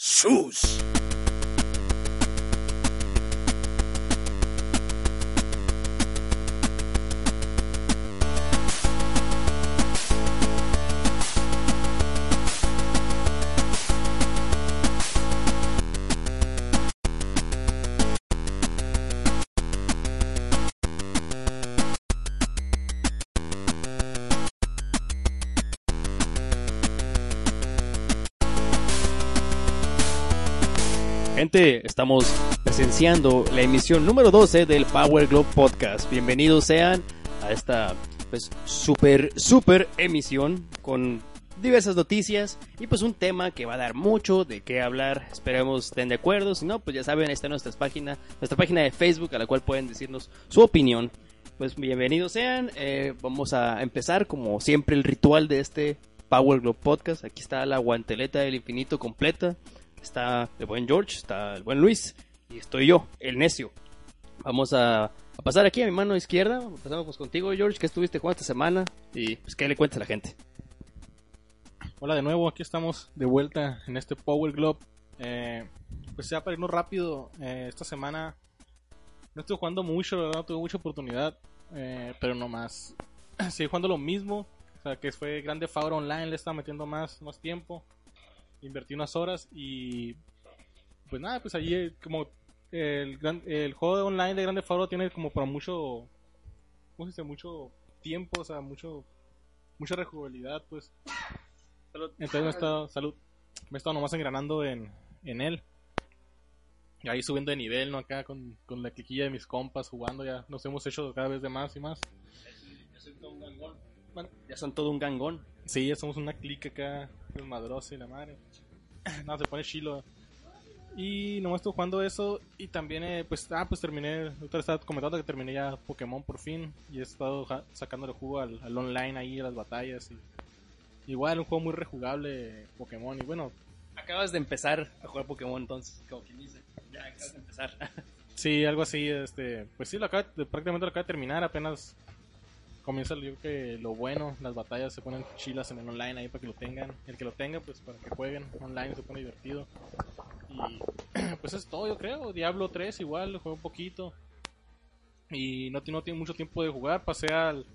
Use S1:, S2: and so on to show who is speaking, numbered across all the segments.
S1: Sus.
S2: Estamos presenciando la emisión número 12 del Power Globe Podcast. Bienvenidos sean a esta pues super super emisión con diversas noticias y pues un tema que va a dar mucho de qué hablar. Esperemos estén de acuerdo, si no pues ya saben, ahí está nuestra página, nuestra página de Facebook a la cual pueden decirnos su opinión. Pues bienvenidos sean, eh, vamos a empezar como siempre el ritual de este Power Globe Podcast. Aquí está la guanteleta del infinito completa está el buen George, está el buen Luis y estoy yo, el necio. Vamos a, pasar aquí a mi mano izquierda. Empezamos pues contigo, George, que estuviste jugando esta semana y pues qué le cuentas a la gente.
S3: Hola de nuevo, aquí estamos de vuelta en este Power Globe. Eh, pues ya para irnos rápido, eh, esta semana no estoy jugando mucho, la verdad, no tuve mucha oportunidad, eh, pero no más. Jugando lo mismo, o sea, que fue Grande Favor Online, le estaba metiendo más, más tiempo invertí unas horas y pues nada, pues allí eh, como el, el juego online de Grande Faro tiene como para mucho, ¿cómo se dice? Mucho tiempo, o sea, mucho, mucha rejugabilidad, pues. Entonces me he estado, salud, me he estado nomás engranando en, en él. Y ahí subiendo de nivel, ¿no? Acá con, con la cliquilla de mis compas jugando, ya nos hemos hecho cada vez de más y más.
S2: Ya son todo un gangón. Bueno, ya son todo un gangón.
S3: Sí, ya somos una clica acá, madrosa y la madre. No, se pone chilo. Y nomás estuve jugando eso y también, eh, pues, ah, pues terminé, otra estaba comentando que terminé ya Pokémon por fin y he estado sacándole jugo al, al, online ahí, a las batallas. Y, igual, un juego muy rejugable Pokémon y bueno.
S2: Acabas de empezar a jugar Pokémon entonces, como quien dice, ya acabas de empezar.
S3: Sí, algo así, este, pues sí, lo acabo, prácticamente lo acabo de terminar, apenas comienza yo que lo bueno, las batallas se ponen chilas en el online ahí para que lo tengan. El que lo tenga, pues para que jueguen online se pone divertido. Y pues es todo, yo creo. Diablo 3 igual, lo juego un poquito. Y no, no tiene mucho tiempo de jugar, pasé al...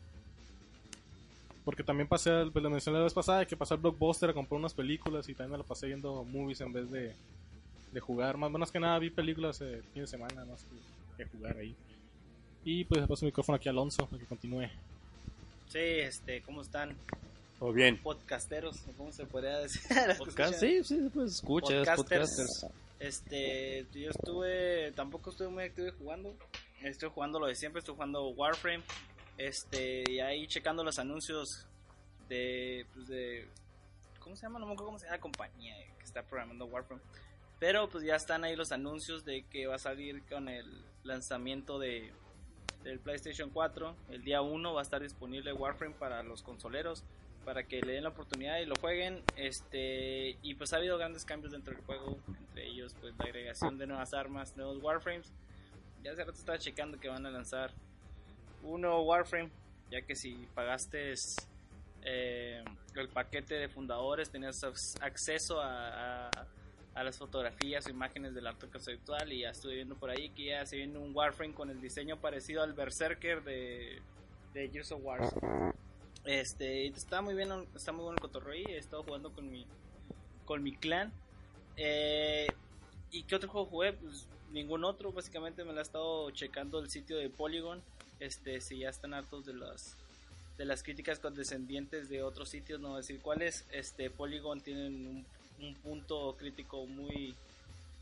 S3: Porque también pasé al, pues lo mencioné la vez pasada, que pasé al Blockbuster a comprar unas películas y también me lo pasé viendo movies en vez de, de jugar. Más, menos que nada vi películas el fin de semana, más que, que jugar ahí. Y pues paso el micrófono aquí a Alonso para que continúe.
S4: Sí, este, ¿cómo están?
S2: Todo bien.
S4: Podcasteros, ¿cómo se podría decir?
S2: Podcast, sí, sí, pues escuchas, podcasters.
S4: Este, yo estuve, tampoco estuve muy activo jugando. Estoy jugando lo de siempre, estoy jugando Warframe. Este, y ahí checando los anuncios de, pues de, ¿cómo se llama? No me acuerdo cómo se llama la compañía que está programando Warframe. Pero pues ya están ahí los anuncios de que va a salir con el lanzamiento de del PlayStation 4. El día 1 va a estar disponible Warframe para los consoleros para que le den la oportunidad y lo jueguen. Este y pues ha habido grandes cambios dentro del juego, entre ellos pues la agregación de nuevas armas, nuevos Warframes. Ya hace rato estaba checando que van a lanzar un nuevo Warframe, ya que si pagaste eh, el paquete de fundadores tenías acceso a a las fotografías o imágenes del arte conceptual y ya estuve viendo por ahí que ya se viene un Warframe con el diseño parecido al Berserker de, de Gears of War. Este, está muy bien, está muy bueno el cotorreo he estado jugando con mi con mi clan. Eh, ¿Y qué otro juego jugué? Pues ningún otro, básicamente me lo he estado checando el sitio de Polygon. Este, si ya están hartos de las de las críticas condescendientes de otros sitios, no decir cuáles, este Polygon tienen un un punto crítico muy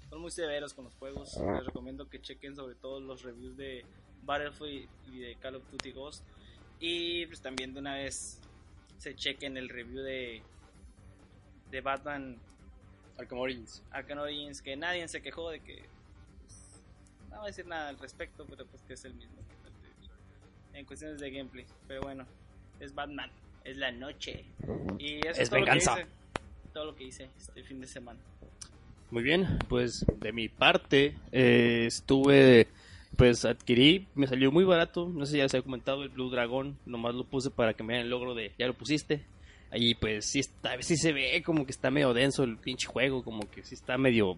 S4: son muy severos con los juegos. Les recomiendo que chequen sobre todo los reviews de Battlefield y de Call of Duty Ghost. Y pues también de una vez se chequen el review de, de Batman
S2: Arkham Origins.
S4: Arkham Origins, que nadie se quejó de que... pues, no voy a decir nada al respecto, pero pues que es el mismo. En cuestiones de gameplay. Pero bueno, es Batman, es la noche. Y eso
S2: Es
S4: todo
S2: venganza.
S4: Lo que hice, todo lo que hice este fin de semana.
S2: Muy bien, pues de mi parte eh, estuve, pues adquirí, me salió muy barato, no sé si ya se ha comentado el Blue Dragon, nomás lo puse para que me den el logro de, ya lo pusiste. Ahí pues sí está, sí se ve como que está medio denso el pinche juego, como que sí está medio,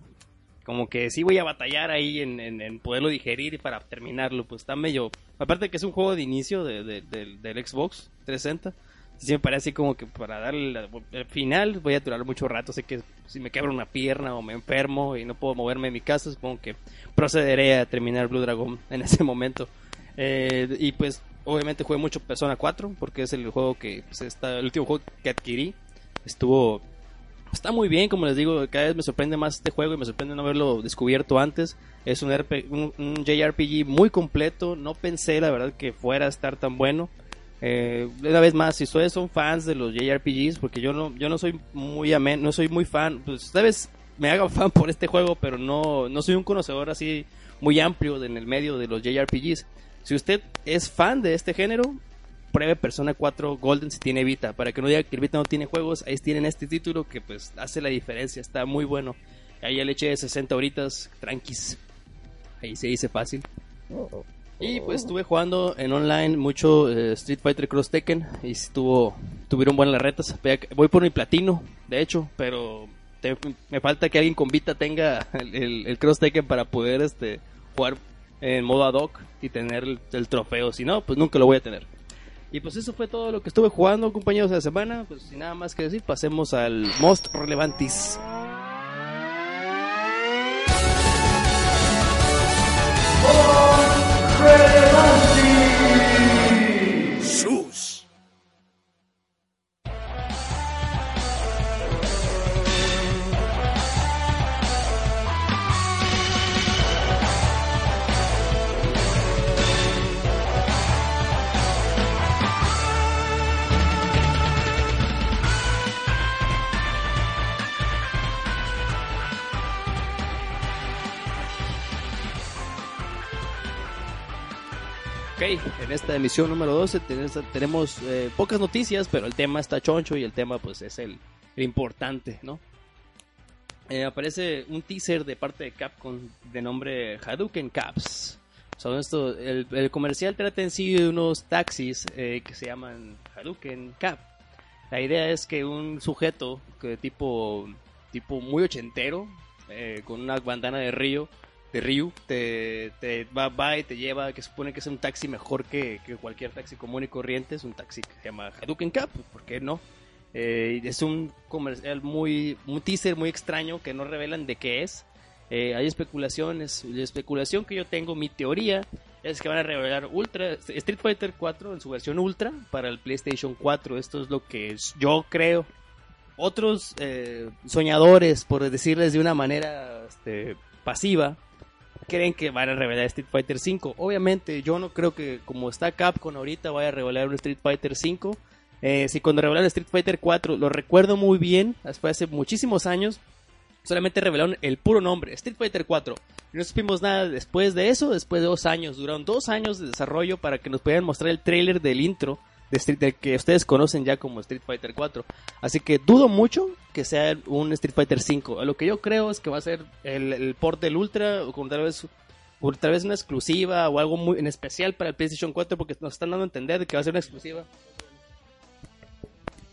S2: como que sí voy a batallar ahí en, poderlo digerir para terminarlo, pues está medio, aparte que es un juego de inicio de- de- del- del Xbox 360. Sí me parece como que para darle el final voy a durar mucho rato. Sé que si me quebro una pierna o me enfermo y no puedo moverme de mi casa, supongo que procederé a terminar Blue Dragon en ese momento. Eh, y pues obviamente jugué mucho Persona 4 porque es el juego que pues, está, el último juego que adquirí. Estuvo está muy bien, como les digo, cada vez me sorprende más este juego y me sorprende no haberlo descubierto antes. Es un, RP un, un JRPG muy completo, no pensé la verdad que fuera a estar tan bueno. Eh, una vez más, si ustedes son fans de los JRPGs, porque yo no, yo no soy muy amén, no soy muy fan, pues tal vez me haga fan por este juego, pero no, no soy un conocedor así muy amplio en el medio de los JRPGs. Si usted es fan de este género, pruebe Persona 4 Golden si tiene Vita, para que no diga que Vita no tiene juegos, ahí tienen este título que pues hace la diferencia, está muy bueno. Ahí ya le eché 60 horitas, tranquis. Ahí se dice fácil. Y pues estuve jugando en online mucho eh, Street Fighter Cross Tekken y estuvo, tuvieron buenas retas. Voy por mi platino, de hecho, pero me falta que alguien con Vita tenga el, Cross Tekken para poder este jugar en modo ad hoc y tener el, trofeo. Si no, pues nunca lo voy a tener. Y pues eso fue todo lo que estuve jugando, compañeros, de la semana. Pues sin nada más que decir, pasemos al most relevantis.
S5: Sus.
S2: Esta emisión número 12 tenemos, eh, pocas noticias, pero el tema está choncho y el tema pues es el, importante, ¿no? Eh, aparece un teaser de parte de Capcom de nombre Hadouken Caps. Son esto, el, comercial trata en sí de unos taxis eh, que se llaman Hadouken Cap. La idea es que un sujeto tipo, tipo muy ochentero, con una bandana de río, de Ryu, te, te va, va y te lleva, que supone que es un taxi mejor que, que cualquier taxi común y corriente, es un taxi que se llama Hadouken Cap, ¿por qué no? Eh, es un comercial muy, un teaser muy extraño que no revelan de qué es. Eh, hay especulaciones, la especulación que yo tengo, mi teoría es que van a revelar Ultra Street Fighter 4 en su versión Ultra para el PlayStation 4. Esto es lo que yo creo. Otros eh, soñadores, por decirles de una manera este, pasiva, creen que van a revelar Street Fighter 5. Obviamente, yo no creo que como está Capcom ahorita vaya a revelar un Street Fighter 5. Eh, si cuando revelaron Street Fighter 4, lo recuerdo muy bien, fue hace muchísimos años, solamente revelaron el puro nombre, Street Fighter 4. Y no supimos nada después de eso, después de dos años. Duraron dos años de desarrollo para que nos pudieran mostrar el trailer del intro de Street, del que ustedes conocen ya como Street Fighter 4. Así que dudo mucho que sea un Street Fighter 5. Lo que yo creo es que va a ser el, el port del Ultra, o tal vez, tal vez una exclusiva o algo muy en especial para el PlayStation 4, porque nos están dando a entender de que va a ser una exclusiva.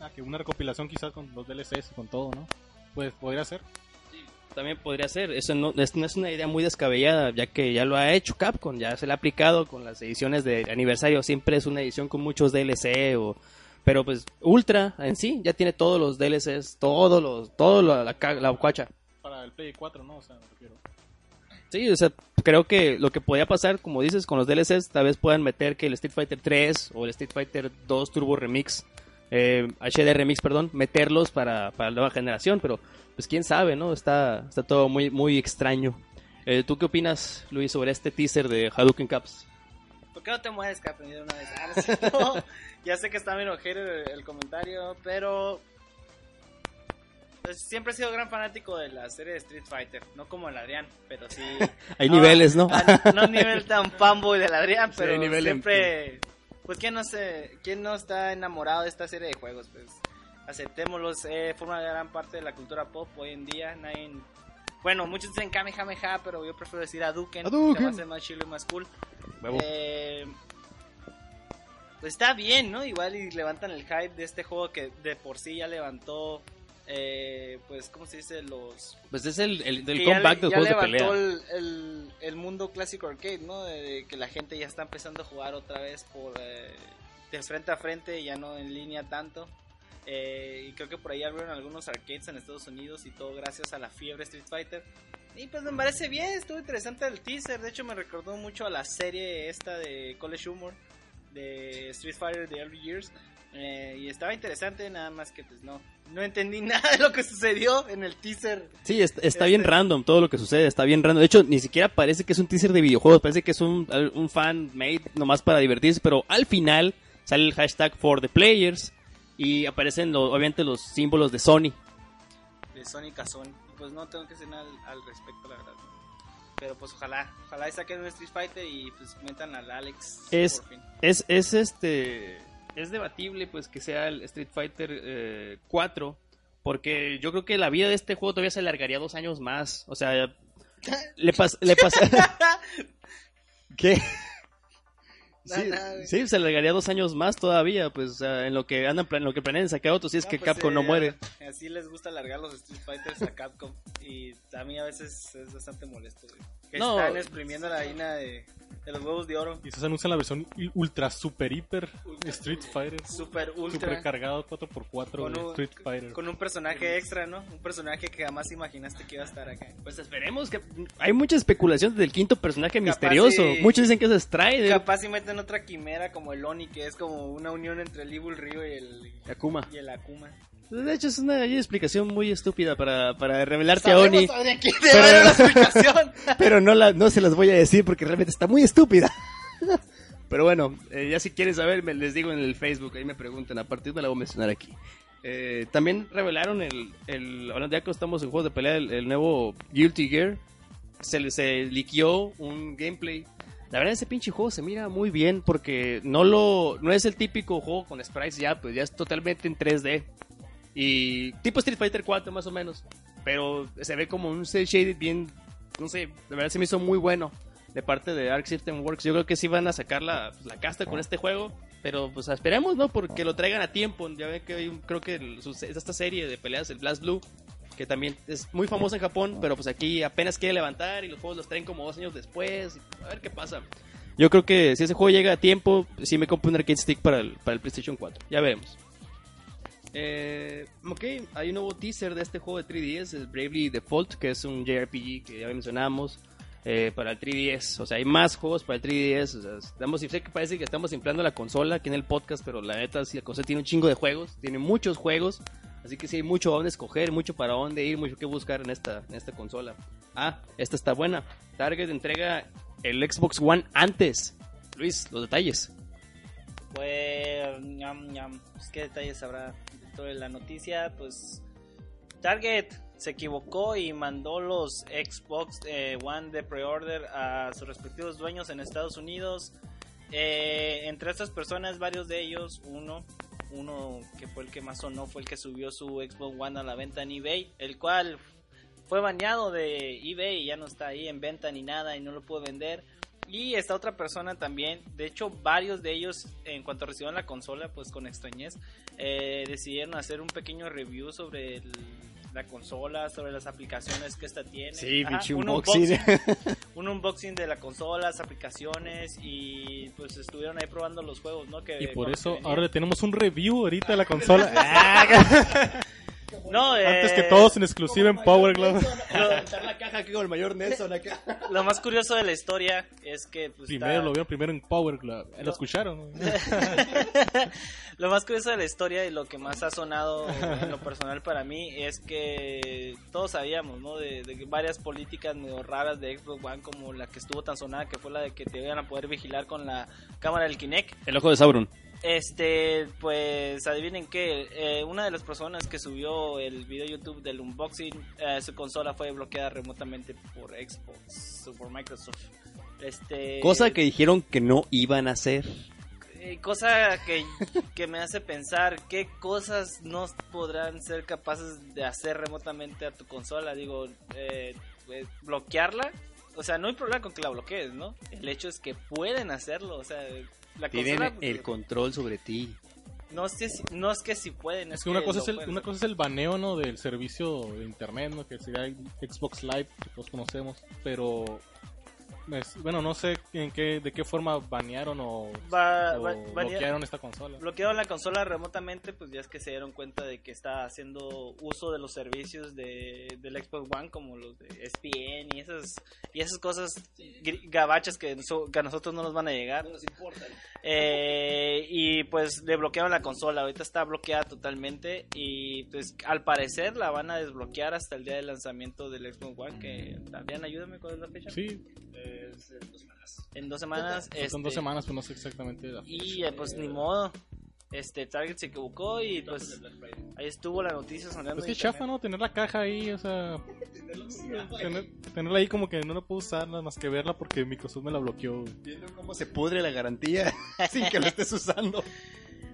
S3: Ah, que una recopilación quizás con los DLCs con todo, ¿no? Pues podría ser.
S2: También podría ser, eso no es, no es una idea muy descabellada, ya que ya lo ha hecho Capcom, ya se le ha aplicado con las ediciones de aniversario, siempre es una edición con muchos DLC o pero pues Ultra en sí ya tiene todos los DLCs, todos los todo la, ca- la cuacha.
S3: Para el Play 4, ¿no? O sea, me refiero.
S2: Sí, o sea, creo que lo que podía pasar, como dices, con los DLCs, tal vez puedan meter que el Street Fighter 3 o el Street Fighter 2 Turbo Remix, eh, HD Remix, perdón, meterlos para, para la nueva generación, pero pues quién sabe, ¿no? Está, está todo muy, muy extraño. Eh, ¿Tú qué opinas, Luis, sobre este teaser de Hadouken Caps?
S4: ¿Por qué no te mueves, que de una vez? Ah, no ya sé que está medio ojero el, el comentario, pero pues, siempre he sido gran fanático de la serie de Street Fighter, no como el Adrián, pero sí.
S2: Hay niveles, ¿no?
S4: no nivel tan fanboy del Adrián, pero
S2: en-
S4: siempre. Pues quién no sé, quién no está enamorado de esta serie de juegos, pues aceptémoslos, eh, forma gran parte de la cultura pop hoy en día. Nadie, bueno, muchos dicen Kamehameha, pero yo prefiero decir Hadouken,
S2: Hadouken.
S4: que me hace más chido y más cool. Eh, pues está bien, ¿no? Igual y levantan el hype de este juego que de por sí ya levantó, eh, pues, ¿cómo se dice? Los...
S2: Pues es el, el del comeback
S4: le-
S2: del
S4: ya
S2: juego de pelea.
S4: el, el, el mundo clásico arcade, ¿no? De, de que la gente ya está empezando a jugar otra vez por eh, de frente a frente, ya no en línea tanto. Eh, y creo que por ahí abrieron algunos arcades en Estados Unidos y todo gracias a la fiebre Street Fighter. Y pues me parece bien, estuvo interesante el teaser. De hecho, me recordó mucho a la serie esta de College Humor de Street Fighter de Early Years. Eh, y estaba interesante, nada más que pues no, no entendí nada de lo que sucedió en el teaser.
S2: Sí, está, está
S4: Este-
S2: bien random todo lo que sucede, está bien random. De hecho, ni siquiera parece que es un teaser de videojuegos, parece que es un, un fan made nomás para divertirse, pero al final sale el hashtag for the players y aparecen lo- obviamente los símbolos de Sony.
S4: de Sony. Y pues no tengo que decir nada al, al respecto, la verdad. Pero pues ojalá, ojalá saquen un Street Fighter y pues metan al Alex
S2: Es-
S4: por fin.
S2: Es, es este es debatible pues que sea el Street Fighter eh, 4 porque yo creo que la vida de este juego todavía se alargaría dos años más. O sea, le pasa le ¿Qué? Sí, se alargaría dos años más todavía, pues, o sea, en lo que andan, en lo que planean sacar otros, si es
S4: No,
S2: que
S4: pues,
S2: Capcom
S4: eh,
S2: no muere.
S4: Así les gusta alargar los Street Fighters a Capcom. Y a mí a veces es bastante molesto, güey. Que
S2: No.
S4: están exprimiendo la harina de, de los huevos de oro.
S3: Y se anuncia la versión ultra super hiper Street Fighter.
S4: Super ultra.
S3: Super cargado 4x4
S4: Con un-
S3: Street Fighter.
S4: Con un personaje extra, ¿no? Un personaje que jamás imaginaste que iba a estar acá.
S2: Pues esperemos que hay mucha especulación del quinto personaje
S4: Capaz
S2: misterioso.
S4: y-
S2: Muchos dicen que es Strider,
S4: Capaz si meten otra quimera como el Oni, que es como una unión entre el Evil Rio y el,
S2: Akuma.
S4: y el Akuma.
S2: De hecho, es una explicación muy estúpida para, para revelarte a Oni. Pero- no, la, no se las voy a decir porque realmente está muy estúpida. Pero bueno, eh, ya si quieren saber, me les digo en el Facebook, ahí me preguntan, a partir de la voy a mencionar aquí. Eh, también revelaron el, el, ahora ya que estamos en juegos de pelea, el, el nuevo Guilty Gear. Se, le- se liqueó un gameplay. La verdad ese pinche juego se mira muy bien porque no lo no es el típico juego con sprites ya, pues ya es totalmente en 3D. Y tipo Street Fighter 4 más o menos. Pero se ve como un cel shaded bien, no sé, de verdad se me hizo muy bueno de parte de Arc System Works. Yo creo que sí van a sacar la, la casta con este juego. Pero pues esperemos, ¿no? Porque lo traigan a tiempo. Ya ven que hay un- creo que el- esta serie de peleas, el Blast Blue, que también es muy famosa en Japón, pero pues aquí apenas quiere levantar y los juegos los traen como dos años después. a ver qué pasa. Yo creo que si ese juego llega a tiempo, sí me compro un arcade stick para el, para el PlayStation 4. Ya veremos. Eh, ok, hay un nuevo teaser de este juego de 3DS, el Bravely Default, que es un JRPG que ya mencionamos eh, para el 3DS. O sea, hay más juegos para el 3DS. O sea, estamos, sé que parece que estamos inflando la consola aquí en el podcast, pero la neta, sí, la consola tiene un chingo de juegos, tiene muchos juegos. Así que sí hay mucho a dónde escoger, mucho para dónde ir, mucho que buscar en esta, en esta consola. Ah, esta está buena. Target entrega el Xbox One antes. Luis, los detalles.
S4: Pues. Pues, ¿qué detalles habrá de la noticia? Pues, Target se equivocó y mandó los Xbox eh, One de pre-order a sus respectivos dueños en Estados Unidos. Eh, entre estas personas, varios de ellos, uno, uno que fue el que más sonó, fue el que subió su Xbox One a la venta en eBay, el cual fue baneado de eBay y ya no está ahí en venta ni nada y no lo pudo vender. Y esta otra persona también, de hecho varios de ellos en cuanto recibieron la consola, pues con extrañez, eh, decidieron hacer un pequeño review sobre el- la consola, sobre las aplicaciones que esta tiene.
S2: Sí,
S4: Ajá, un
S2: unboxing.
S4: un unboxing de la consola, las aplicaciones y pues estuvieron ahí probando los juegos, ¿no? Que,
S3: Y por eso ahora le tenemos un review ahorita de la consola.
S4: No,
S3: Antes
S4: eh,
S3: que todos en exclusiva en Power Glove.
S2: la caja aquí con el mayor Nelson acá.
S4: Lo más curioso de la historia es que pues,
S3: Primero
S4: está-
S3: lo vieron primero en Power Club. Eh, Lo escucharon.
S4: lo más curioso de la historia y lo que más ha sonado en lo personal para mí es que todos sabíamos, ¿no? De, de varias políticas medio raras de Xbox One, como la que estuvo tan sonada, que fue la de que te iban a poder vigilar con la cámara del Kinect.
S2: El ojo de Sauron.
S4: Este, pues adivinen que eh, una de las personas que subió el video YouTube del unboxing, eh, su consola fue bloqueada remotamente por Xbox o por Microsoft. Este,
S2: Cosa que dijeron que no iban a hacer.
S4: eh, cosa que, que me hace pensar qué cosas no podrán ser capaces de hacer remotamente a tu consola. Digo, eh, pues, bloquearla. O sea, no hay problema con que la bloquees, ¿no? El hecho es que pueden hacerlo. O sea, la
S2: Tienen
S4: consola.
S2: el control sobre ti.
S4: No, sé si- no es que si pueden.
S3: Es que una cosa es, el,
S4: pueden
S3: una cosa es el baneo ¿no? del servicio de internet, ¿no? que sería el Xbox Live, que todos conocemos, pero es- bueno, no sé en qué, de qué forma banearon o,
S4: banea-
S3: bloquearon esta consola.
S4: bloquearon la consola remotamente, pues ya es que se dieron cuenta de que está haciendo uso de los servicios de, del Xbox One, como los de SPN y esas, y esas cosas gabachas que, so- que a nosotros no nos van a llegar. Eh, y pues le bloquearon la consola, ahorita está bloqueada totalmente y pues al parecer la van a desbloquear hasta el día de lanzamiento del Xbox One, que también ayúdame con la fecha.
S3: Sí,
S4: En dos semanas.
S3: son dos
S4: este,
S3: semanas, pero no sé exactamente la fecha.
S4: Y eh, pues ni modo. Este Target se equivocó y pues ahí estuvo la noticia sonando.
S3: Es que
S4: en
S3: chafa. ¿no? Tener la caja ahí, o sea... tener- tenerla ahí como que no la puedo usar nada más que verla porque Microsoft me la bloqueó.
S2: Viendo cómo se pudre la garantía sin que lo estés usando.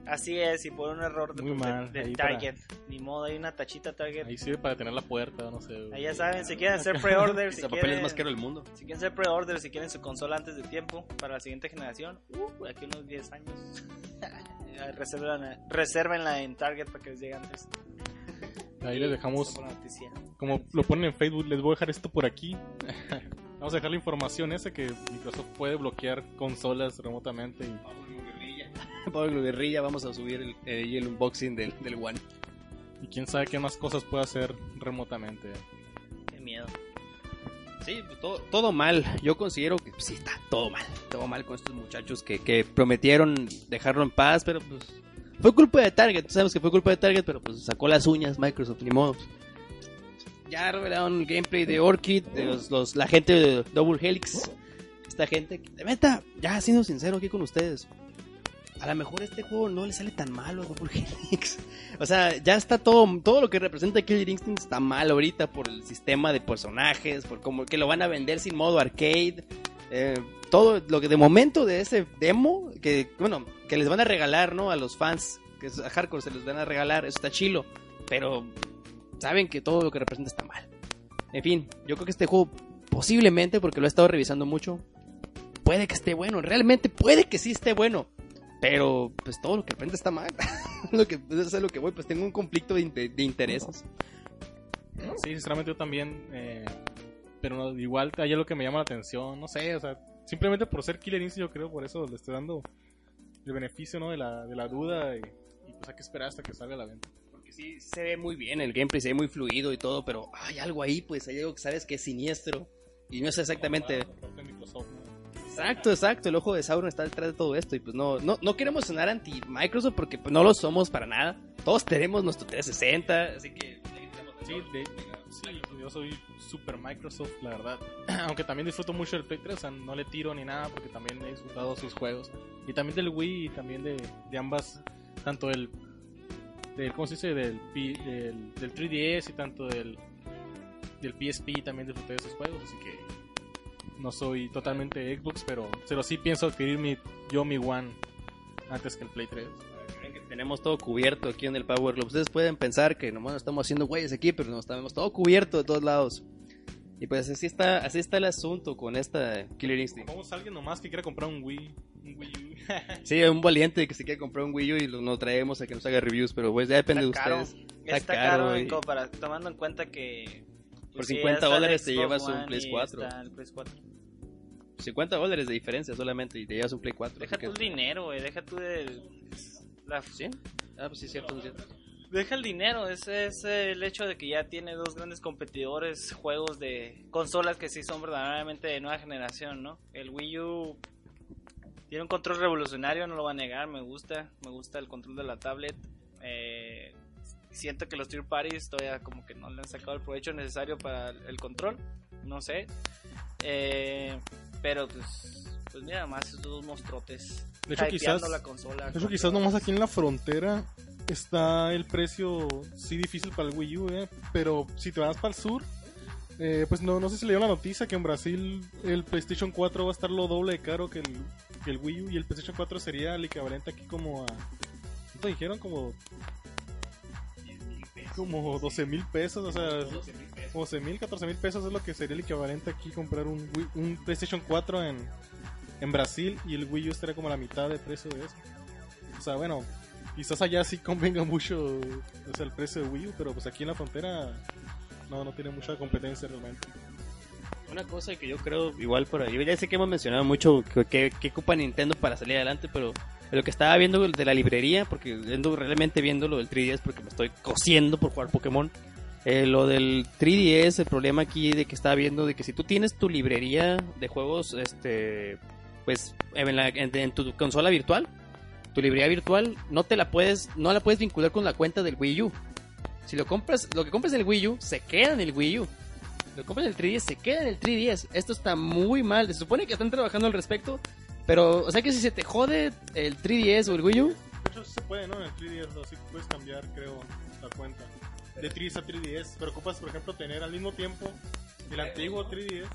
S4: Así es, y por un error de,
S3: mal,
S4: de
S3: ahí para-
S4: Target. Ni modo, hay una tachita Target.
S3: Ahí sirve para tener la puerta, no sé.
S4: Ahí ya saben, si quieren hacer pre-order, si
S2: papel
S4: quieren,
S2: es más caro del mundo.
S4: si quieren hacer pre-order, si quieren su consola antes de tiempo para la siguiente generación, uh, aquí unos 10 años. Resérvenla, resérvenla en Target para que les llegue antes.
S3: Ahí les dejamos como lo ponen en Facebook, les voy a dejar esto por aquí. Vamos a dejar la información esa que Microsoft puede bloquear consolas remotamente. Y,
S2: Pablo Guerrilla, vamos a subir el, el, el unboxing del, del One.
S3: y quién sabe qué más cosas puede hacer remotamente.
S4: Qué miedo.
S2: Sí, todo, todo mal. Yo considero que pues, sí está todo mal. Todo mal con estos muchachos que, que prometieron dejarlo en paz, pero pues fue culpa de Target. Sabes que fue culpa de Target, pero pues sacó las uñas Microsoft, ni modo. Ya revelaron el gameplay de Orchid, de los, los- la gente de Double Helix. Esta gente, de neta, ya siendo sincero aquí con ustedes. A lo mejor este juego no le sale tan malo a Double Helix. O sea, ya está todo, todo lo que representa Killer Instinct está mal ahorita por el sistema de personajes, por cómo que lo van a vender sin modo arcade. eh, todo lo que de momento de ese demo, que bueno, que les van a regalar, ¿no? A los fans, que a Hardcore se les van a regalar, eso está chilo. Pero saben que todo lo que representa está mal. En fin, yo creo que este juego posiblemente, porque lo he estado revisando mucho, puede que esté bueno, realmente puede que sí esté bueno. Pero, pues todo lo que representa está mal. lo que, es a lo que voy, pues tengo un conflicto de, inte- de intereses.
S3: Sí, sinceramente yo también. eh, pero no, igual hay algo que me llama la atención. No sé, o sea, simplemente por ser Killer Instinct, yo creo, por eso le estoy dando el beneficio ¿no? de, la, de la duda. Y, y pues hay que esperar hasta que salga a la venta.
S2: Porque sí, se ve muy bien el gameplay, se ve muy fluido y todo, pero hay algo ahí, pues hay algo que sabes que es siniestro. Y no es exactamente...
S3: De Microsoft, ¿no?
S2: Exacto, exacto, el ojo de Sauron está detrás de todo esto y pues no, no, no queremos sonar anti Microsoft porque pues no lo somos para nada. Todos tenemos nuestro 360, así que...
S3: Sí, de- sí, yo soy super Microsoft, la verdad. Aunque también disfruto mucho del Play 3, o sea, no le tiro ni nada porque también he disfrutado sus juegos. Y también del Wii y también de, de ambas, tanto del, del ¿cómo se dice? Del, del, del 3DS y tanto del, del PSP también disfruté de esos juegos, así que no soy totalmente Xbox, pero, pero sí pienso adquirir mi, yo mi One antes que el Play 3.
S2: que Tenemos todo cubierto aquí en el Power Club. Ustedes pueden pensar que nomás estamos haciendo güeyes aquí, pero no estamos todo cubierto de todos lados. Y pues así está, así está el asunto con esta Killer Instinct.
S3: Vamos a alguien nomás que quiera comprar un Wii, un Wii U.
S2: Sí, un valiente que se quiere comprar un Wii U y lo, lo traemos a que nos haga reviews, pero pues ya depende
S4: Está
S2: de
S4: caro.
S2: ustedes.
S4: Está,
S2: caro,
S4: caro,
S2: güey.
S4: en compara- tomando en cuenta que...
S2: Por
S4: sí,
S2: 50
S4: está el
S2: dólares te llevas un Play
S4: y
S2: 4.
S4: está el Play 4.
S2: 50 dólares de diferencia solamente y te llevas un Play 4.
S4: Deja tu dinero, güey. Deja tú de... La...
S2: ¿Sí? Ah, pues sí, cierto, cierto.
S4: deja el dinero, ese es el hecho de que ya tiene dos grandes competidores, juegos de consolas que sí son verdaderamente de nueva generación, ¿no? El Wii U tiene un control revolucionario, no lo va a negar, me gusta, me gusta el control de la tablet. Eh, siento que los tier parties todavía como que no le han sacado el provecho necesario para el control, no sé. Eh, pero pues, pues mira, más estos dos monstruotes.
S3: De hecho, quizás-
S4: la consola.
S3: De hecho, quizás nomás aquí en la frontera está el precio, sí, difícil para el Wii U, ¿eh? Pero si te vas para el sur, eh, pues no, no sé si le dio la noticia que en Brasil el PlayStation 4 va a estar lo doble de caro que el, que el Wii U y el PlayStation 4 sería el equivalente aquí como a... ¿Cuánto dijeron? Como... Como 12 mil pesos, o sea, 12 mil, 14 mil pesos es lo que sería el equivalente aquí comprar un, Wii- un PlayStation 4 en, en Brasil y el Wii U estaría como a la mitad de precio de eso. O sea, bueno, quizás allá sí convenga mucho o sea, el precio de Wii U, pero pues aquí en la frontera no, no tiene mucha competencia realmente.
S2: Una cosa que yo creo, igual por ahí, ya sé que hemos mencionado mucho que, que, que ocupa Nintendo para salir adelante, pero lo que estaba viendo de la librería, porque ando realmente viendo lo del 3DS porque me estoy cosiendo por jugar Pokémon. Eh, lo del 3DS, el problema aquí de que estaba viendo de que si tú tienes tu librería de juegos, este, pues en, tu consola virtual, tu librería virtual no te la puedes, no la puedes vincular con la cuenta del Wii U. Si lo compras, lo que compras en el Wii U se queda en el Wii U. Lo compras en el 3DS, se queda en el 3DS. Esto está muy mal. Se supone que están trabajando al respecto. Pero, o sea que si se te jode el 3DS o el Wii U,
S3: De hecho, sí se puede, ¿no? En el 3DS, así puedes cambiar, creo, la cuenta. De 3DS a 3DS, pero ocupas, por ejemplo, tener al mismo tiempo el antiguo 3DS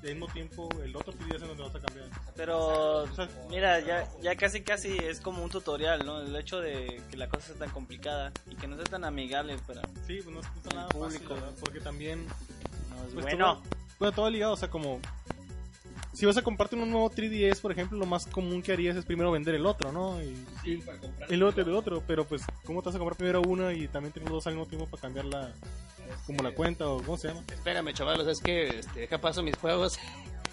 S3: y al mismo tiempo el otro 3DS en donde vas a cambiar.
S4: Pero mira, ya, ya casi casi es como un tutorial, ¿no? El hecho de que la cosa sea tan complicada y que no sea tan amigable para...
S3: Sí, pues no es nada
S4: público.
S3: ¿verdad? porque también
S4: no es
S3: Pues
S4: bueno,
S3: todo- bueno, todo ligado, o sea, como si vas a comprarte un nuevo 3DS, por ejemplo, lo más común que harías es primero vender el otro, ¿no? Y, y, y luego te el otro, pero pues, ¿cómo te vas a comprar primero uno y también tener dos al mismo tiempo para cambiar la, como la cuenta o cómo se llama?
S2: espérame, chavalos, es que este, deja paso mis juegos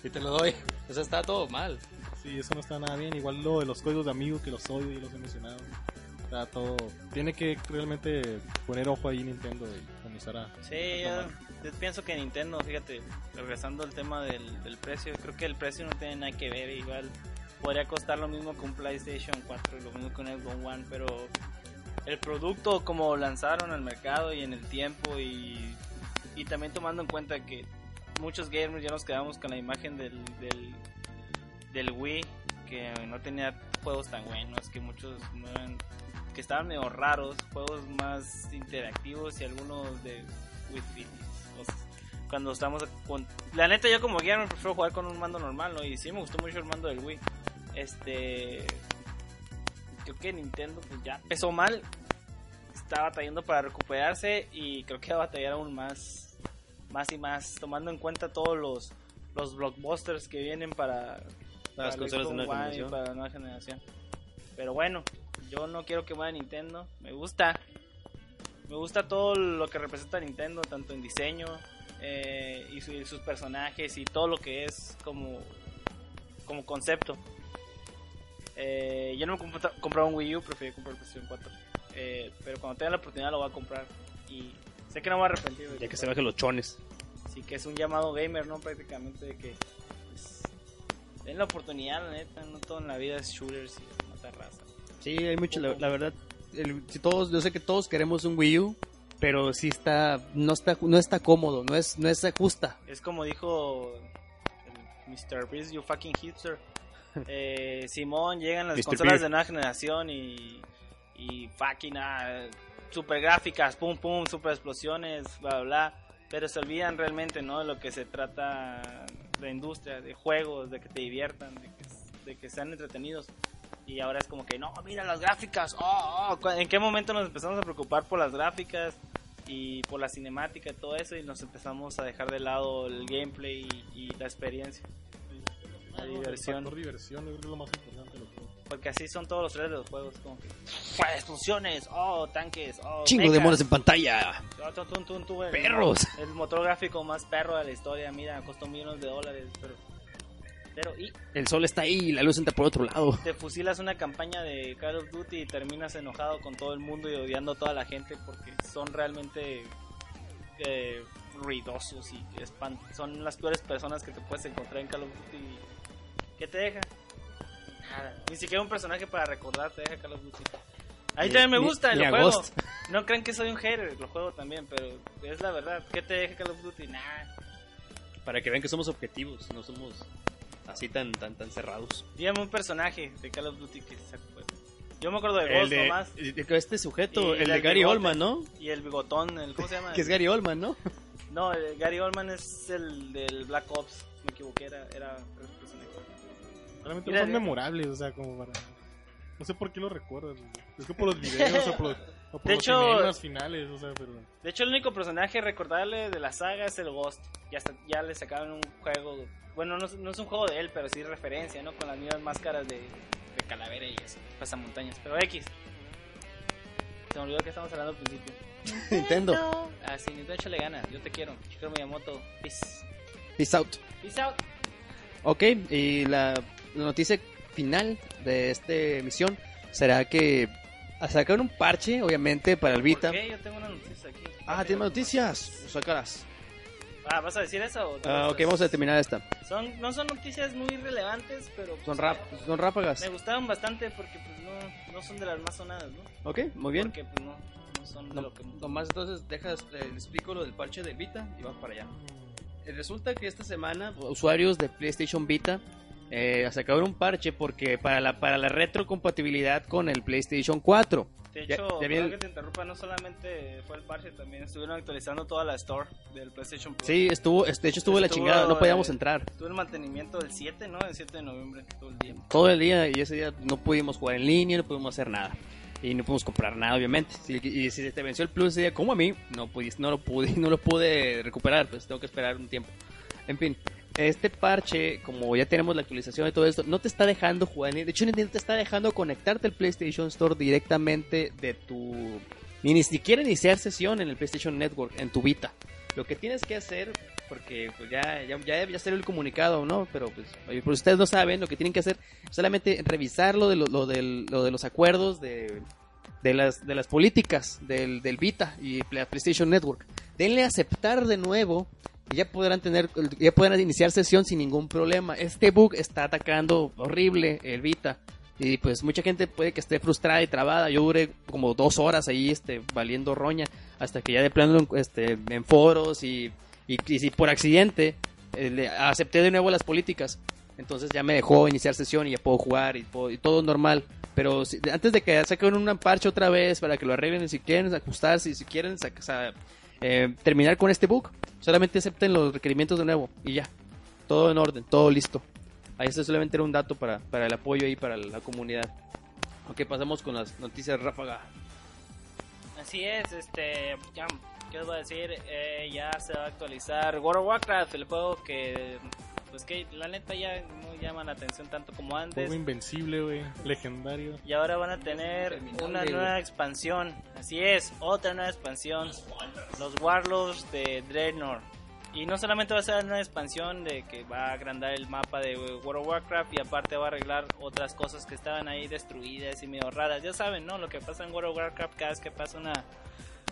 S2: y te lo doy. O sea, está todo mal.
S3: Sí, eso no está nada bien. Igual lo de los códigos de amigos que los odio y los he mencionado. Está todo. Tiene que realmente poner ojo ahí Nintendo y comenzar a.
S4: Sí, yo, yo pienso que Nintendo, fíjate, regresando al tema del, del precio, creo que el precio no tiene nada que ver, igual podría costar lo mismo que un PlayStation 4, lo mismo que un Xbox One, pero el producto como lanzaron al mercado y en el tiempo y, y también tomando en cuenta que muchos gamers ya nos quedamos con la imagen del, del, del Wii, que no tenía juegos tan buenos, que muchos no que estaban medio raros, juegos más interactivos y algunos de Wii Fit Cuando estamos con... La neta yo como gamer prefiero jugar con un mando normal, ¿no? Y sí me gustó mucho el mando del Wii. Este... Creo que Nintendo pues ya empezó mal. Está batallando para recuperarse y creo que va a batallar aún más. Más y más, tomando en cuenta todos los, los blockbusters que vienen para,
S2: Para las consolas de nueva
S4: One
S2: generación.
S4: para la nueva generación. Pero bueno, yo no quiero que muera Nintendo. Me gusta. Me gusta todo lo que representa Nintendo, tanto en diseño eh, y, su- y sus personajes y todo lo que es como, como concepto. Eh, yo no me he compra- comprado un Wii U, prefiero comprar el PlayStation 4. Eh, pero cuando tenga la oportunidad lo voy a comprar. Y sé que no me voy a arrepentir.
S2: Ya que se bajen los chones.
S4: Así que es un llamado gamer, ¿no? Prácticamente de que pues, den la oportunidad, la neta. No todo en la vida es shooters y matar raza.
S2: Sí, hay mucho, la, la verdad. El- si todos, yo sé que todos queremos un Wii U, pero sí está, no está, no está cómodo, no es, no es justa.
S4: Es como dijo Mr. Beast, you fucking hipster. Eh, Simón, llegan las
S2: Mr.
S4: consolas
S2: Beard.
S4: de nueva generación y, y fucking ah, super gráficas, pum pum, super explosiones, bla bla bla. Pero se olvidan realmente, ¿no? De lo que se trata la industria, de juegos, de que te diviertan, de que, de que sean entretenidos. Y ahora es como que, no, mira las gráficas. Oh, oh, ¿En qué momento nos empezamos a preocupar por las gráficas y por la cinemática y todo eso? Y nos empezamos a dejar de lado el gameplay y, y la experiencia. La
S3: El
S4: diversión.
S3: diversión, es lo más importante. de lo que-
S4: Porque así son todos los trailers de los juegos. Como que, explosiones, oh, tanques, oh,
S2: Chingo de
S4: mechas,
S2: monos en pantalla.
S4: tun, tun, tun, tun, el-
S2: Perros.
S4: El motor gráfico más perro de la historia, mira, costó millones de dólares, pero Y
S2: El sol está ahí y la luz entra por otro lado.
S4: te fusilas una campaña de Call of Duty y terminas enojado con todo el mundo y odiando a toda la gente porque son realmente eh, ruidosos y son las peores personas que te puedes encontrar en Call of Duty. ¿Qué te deja? Nada. Ni siquiera un personaje para recordar te deja Call of Duty. Ahí
S2: Ni-
S4: también me
S2: ni-
S4: gusta,
S2: ni
S4: lo
S2: a
S4: juego.
S2: Ghost.
S4: No crean que soy un hater, lo juego también, pero es la verdad. ¿Qué te deja Call of Duty? Nada.
S2: Para que vean que somos objetivos, no somos así tan tan tan cerrados.
S4: Dígame un personaje de Call of Duty que se acuerde. Yo me acuerdo de
S2: El
S4: Ghost
S2: de,
S4: nomás.
S2: este sujeto,
S4: Y
S2: el de Gary
S4: bigote.
S2: Oldman, ¿no?
S4: Y el bigotón, el, ¿cómo se llama?
S2: Que es Gary Oldman, ¿no?
S4: No, el Gary Oldman es el del Black Ops. Me equivoqué, era, era el personaje.
S3: Realmente son memorables, o sea, como para... No sé por qué lo recuerdas. güey. Es que por los videos o por, los- o por
S4: De
S3: los
S4: hecho-
S3: finales, o sea, pero...
S4: De hecho, el único personaje recordable de la saga es el Ghost. Ya, hasta- ya le sacaron un juego. Bueno, no, es- no es un juego de él, pero sí referencia, ¿no? Con las mismas máscaras de, de calavera y eso. Pasamontañas. Pero X. Se me olvidó que estamos hablando al principio.
S2: Nintendo.
S4: Ah, sí, Nintendo le gana. Yo te quiero. Shigeru Miyamoto. Peace.
S2: Peace out.
S4: Peace out.
S2: Ok, y la, la noticia final de esta emisión será que sacaron un parche, obviamente, para el Vita.
S4: ¿Por qué? Yo tengo una noticia aquí.
S2: Ah, ¿tienes más noticias? Sácalas.
S4: Ah, ¿vas a decir eso? o te
S2: Ah,
S4: vas
S2: ok, vamos a terminar esta.
S4: Son, no son noticias muy relevantes, pero...
S2: Son,
S4: pues,
S2: rap, son ráfagas.
S4: Me gustaron bastante porque pues no, no son de las más sonadas, ¿no?
S2: Ok, muy bien.
S4: Porque pues no, no son de
S2: No,
S4: lo que...
S2: nomás entonces dejas, eh, le explico lo del parche de Vita y vamos para allá. Eh, Resulta que esta semana usuarios de PlayStation Vita eh, sacaron un parche porque para la para la retrocompatibilidad con el PlayStation 4.
S4: De
S2: Ya-
S4: hecho,
S2: ya viene-
S4: que te interrumpa, no solamente fue el parche, también estuvieron actualizando toda la store del PlayStation Plus.
S2: Sí, estuvo, de hecho estuvo de la
S4: Estuvo,
S2: chingada, no podíamos
S4: eh,
S2: entrar
S4: Tuve el mantenimiento del 7, ¿no? El 7 de noviembre, todo el día.
S2: todo el día y ese día no pudimos jugar en línea, no pudimos hacer nada. Y no pudimos comprar nada, obviamente. Sí, Y, si te venció el Plus ese día, como a mí, no, pudiste, no, lo pude, no lo pude recuperar, pues tengo que esperar un tiempo. En fin, este parche, como ya tenemos la actualización de todo esto, no te está dejando jugar. De hecho, ni te está dejando conectarte al PlayStation Store directamente de tu. Ni, ni siquiera iniciar sesión en el PlayStation Network, en tu Vita. Lo que tienes que hacer, porque pues ya, ya, ya, ya salió el comunicado, ¿no? Pero pues, pues ustedes no saben, lo que tienen que hacer es solamente revisar lo de, lo, lo del- lo de los acuerdos de, de, las, de las políticas del, del Vita y la PlayStation Network. Denle aceptar de nuevo ya podrán tener, ya podrán iniciar sesión sin ningún problema. Este bug está atacando horrible el Vita. Y pues mucha gente puede que esté frustrada y trabada. Yo duré como dos horas ahí este, valiendo roña. Hasta que ya de plano este, en foros y, y, y por accidente eh, acepté de nuevo las políticas. Entonces ya me dejó iniciar sesión y ya puedo jugar y, todo normal. Pero antes de que saquen una parche otra vez para que lo arreglen, si quieren ajustarse, si quieren eh, terminar con este bug, solamente acepten los requerimientos de nuevo y ya. Todo en orden, todo listo. Ahí eso solamente era un dato para, el apoyo ahí para la comunidad. Ok, pasamos con las noticias ráfaga.
S4: Así es, este, ya, ¿qué les voy a decir? Eh, ya se va a actualizar World of Warcraft, el juego que, pues que la neta ya no llama la atención tanto como antes.
S3: Juego invencible, güey. Legendario.
S4: Y ahora van a tener una nueva expansión. Así es, otra nueva expansión. Los Warlords de Draenor. Y no solamente va a ser una expansión de que va a agrandar el mapa de World of Warcraft y aparte va a arreglar otras cosas que estaban ahí destruidas y medio raras. Ya saben, ¿no? Lo que pasa en World of Warcraft cada vez que pasa una,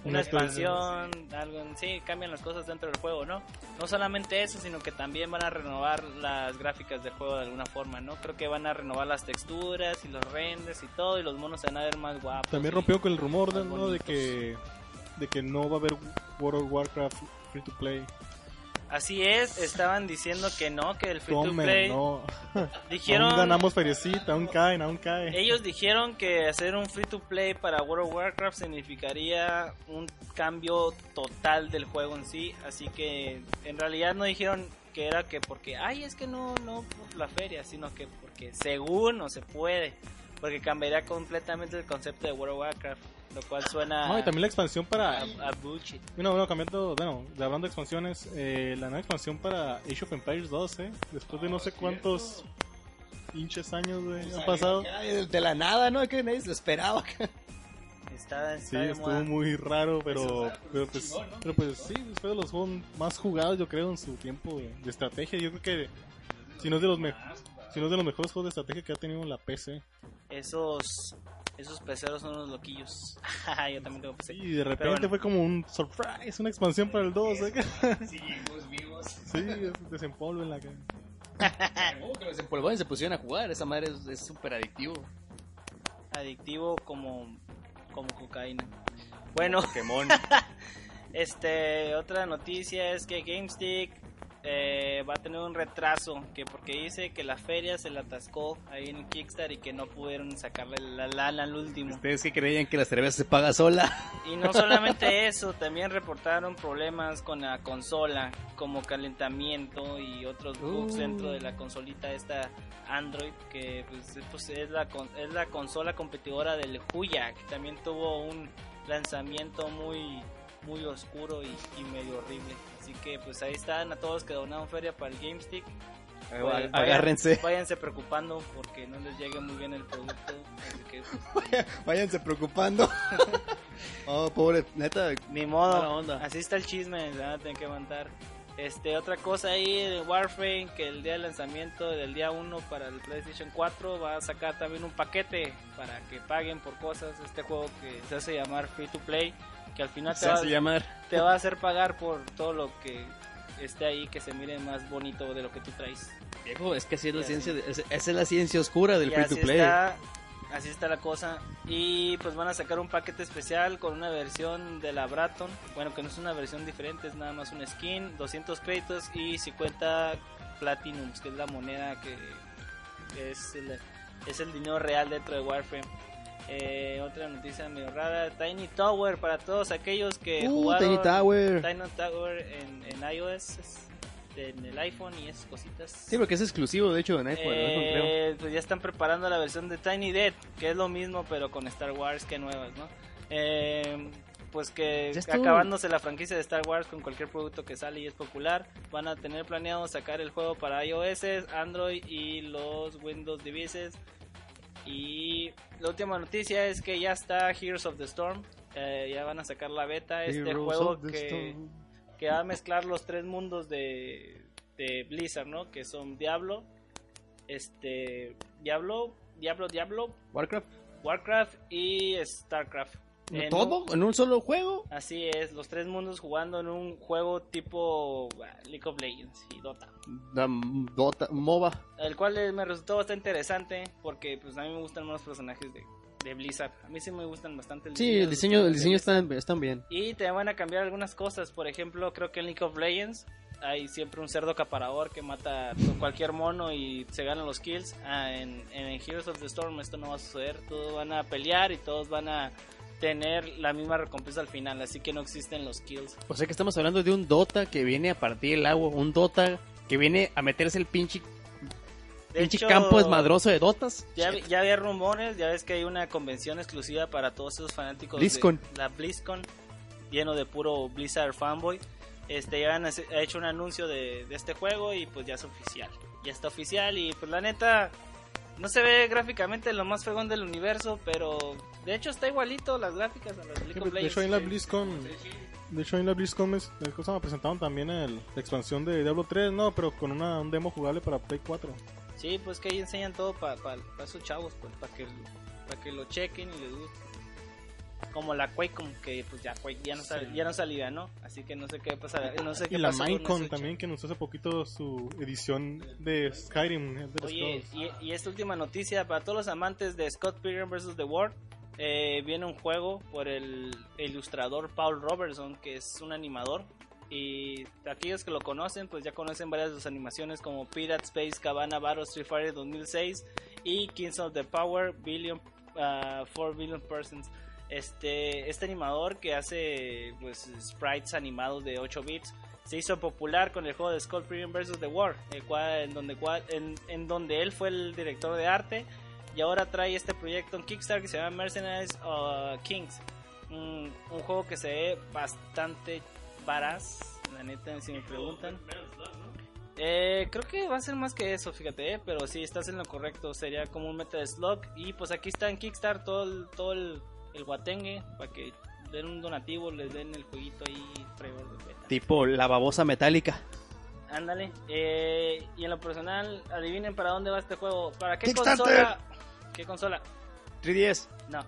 S4: una expansión, algo, sí, cambian las cosas dentro del juego, ¿no? No solamente eso, sino que también van a renovar las gráficas del juego de alguna forma, ¿no? Creo que van a renovar las texturas y los renders y todo, y los monos se van a ver más guapos.
S3: También rompió con el rumor, ¿no? De que, de que no va a haber World of Warcraft free to play.
S4: Así es, estaban diciendo que no, que el free to play.
S3: no.
S4: Dijeron,
S3: Aún ganamos feriecita, aún caen, aún caen.
S4: ellos dijeron que hacer un free to play para World of Warcraft significaría un cambio total del juego en sí, así que en realidad no dijeron que era que porque, ay, es que no, no por la feria, sino que porque según no se puede, porque cambiaría completamente el concepto de World of Warcraft, lo cual suena
S3: No, y también la expansión
S4: a,
S3: para...
S4: a bullshit.
S3: Bueno, bueno, cambiando, bueno, de hablando de expansiones, eh, la nueva expansión para Age of Empires 2, ¿eh? Después de no sé cuántos hinches años, güey, han pasado.
S2: De la nada, ¿no? Que nadie se lo esperaba.
S4: Está, está
S3: Sí,
S4: de
S3: estuvo
S4: moda.
S3: muy raro, pero, pero pues, pero pues sí, fue de los juegos más jugados, yo creo, en su tiempo de, de estrategia. Yo creo que Si no es de los, me- si no es de los mejores juegos de estrategia que ha tenido la PC.
S4: Esos, esos peceros son unos loquillos. Yo también tengo PC.
S3: Y de repente
S4: bueno.
S3: fue como un surprise, una expansión para el 2. ¿eh?
S2: Seguimos vivos.
S3: sí, es- desempolven la cara.
S2: Oh, que los empolvados se pusieron a jugar. Esa madre es- es súper adictivo.
S4: Adictivo como, como cocaína. Bueno,
S2: Pokémon.
S4: este otra noticia es que GameStick eh, va a tener un retraso. Que porque dice que la feria se la atascó ahí en Kickstarter y que no pudieron sacarle la lana al último.
S2: Ustedes que creían que la cerveza se paga sola.
S4: Y no solamente eso, también reportaron problemas con la consola, como calentamiento y otros bugs
S2: Uh.
S4: dentro de la consolita esta Android, que pues, es- pues, es, la, es la consola competidora del Huya, que también tuvo un lanzamiento muy muy oscuro y, y medio horrible. Así que pues ahí están a todos que donaron feria para el GameStick. Pues, vayan-
S2: Agárrense.
S4: Váyanse preocupando porque no les llegue muy bien el producto. Así que pues,
S2: Váyanse preocupando. oh, pobre, neta.
S4: Ni modo,
S2: onda.
S4: así está el chisme, se van a tener que aguantar. Este, otra cosa ahí de Warframe, que el día de lanzamiento del día 1 para el PlayStation 4 va a sacar también un paquete para que paguen por cosas. Este juego que se hace llamar Free to Play, que al final te va,
S2: hace llamar.
S4: te va a hacer pagar por todo lo que esté ahí, que se mire más bonito de lo que tú traes.
S2: Viejo, es que así es la ciencia. de- es- esa es la ciencia oscura del
S4: Y
S2: free
S4: así
S2: to play.
S4: Está, así está la cosa. Y pues van a sacar un paquete especial con una versión de la Braton. Bueno, que no es una versión diferente, es nada más un skin, 200 créditos y 50 Platinums, que es la moneda que es el, es el dinero real dentro de Warframe. Eh, otra noticia medio rara, Tiny Tower para todos aquellos que
S2: Uh,
S4: jugaron
S2: Tiny Tower.
S4: Tiny Tower en, en iOS, en el iPhone y esas cositas.
S2: Sí, porque es exclusivo, de hecho, en iPhone, en iPhone, creo.
S4: Eh, pues ya están preparando la versión de Tiny Dead, que es lo mismo pero con Star Wars que nuevas, ¿no? Eh, pues que acabándose la franquicia de Star Wars con cualquier producto que sale y es popular, van a tener planeado sacar el juego para iOS, Android y los Windows devices. Y la última noticia es que ya está Heroes of the Storm, eh, ya van a sacar la beta, este
S2: Heroes
S4: juego que que va a mezclar los tres mundos de, de Blizzard, ¿no? Que son Diablo, este, Diablo, Diablo, Diablo,
S2: Warcraft.
S4: Warcraft y Starcraft. En
S2: ¿Todo? ¿En un solo juego?
S4: así es, los tres mundos jugando en un juego tipo ah, League of Legends y Dota.
S2: Dota, MOBA.
S4: El cual eh, me resultó bastante interesante porque pues a mí me gustan más los personajes de, de Blizzard. A mí sí me gustan bastante el
S2: Sí,
S4: diseño
S2: el diseño, el diseño está, están bien.
S4: Y te van a cambiar algunas cosas. Por ejemplo, creo que en League of Legends hay siempre un cerdo acaparador que mata a cualquier mono y se ganan los kills. Ah, en, en Heroes of the Storm esto no va a suceder. Todos van a pelear y todos van a tener la misma recompensa al final. Así que no existen los kills.
S2: O sea que estamos hablando de un Dota que viene a partir el agua, un Dota que viene a meterse el pinche,
S4: De
S2: pinche
S4: hecho,
S2: campo esmadroso de Dotas.
S4: Ya, ya había rumores, ya ves que hay una convención exclusiva para todos esos fanáticos
S2: BlizzCon.
S4: de la BlizzCon, lleno de puro Blizzard fanboy. Este, ya han hecho un anuncio de, de este juego y pues ya es oficial. Ya está oficial y pues la neta no se ve gráficamente lo más fregón del universo, pero de hecho está igualito las gráficas a las de League of
S3: De hecho, en la BlizzCon, de hecho, en la BlizzCon es- eh, cosa me presentaron también el, la expansión de Diablo 3, no, pero con una, un demo jugable para Play 4.
S4: Sí, pues que ahí enseñan todo para esos chavos, pues para que, pa' que lo chequen y les guste. Como la Quake, como que pues ya Quake ya no, sal- ya no salía, ¿no? Así que no sé qué pasará. No sé qué
S3: Y la Minecon también, que anunció hace poquito su edición de Skyrim.
S4: Oye, y, y esta última noticia para todos los amantes de Scott Pilgrim vs. The World. eh, viene un juego por el ilustrador Paul Robertson, que es un animador. Y aquellos que lo conocen, pues ya conocen varias de sus animaciones como Pirate Space Cabana Battle Street Fighter 2006 y Kings of the Power Billion, ah, 4 Billion Persons. Este, este animador que hace pues sprites animados de 8 bits se hizo popular con el juego de Skull Pilgrim vs. The War, el cual, en, donde, en, en donde él fue el director de arte y ahora trae este proyecto en Kickstarter que se llama Mercenaries uh, Kings. Un, juego que se ve bastante varaz, la neta, si me preguntan. Eh, creo que va a ser más que eso, fíjate, eh, pero sí, estás en lo correcto, sería como un meta de slug. Y pues aquí está en Kickstarter todo el, todo el, el guatengue para que den un donativo, les den el jueguito ahí, fregón de beta.
S2: Tipo la babosa metálica.
S4: Ándale. Eh, y en lo personal, adivinen para dónde va este juego. ¿Para qué consola? ¿Qué consola?
S2: 3DS.
S4: No.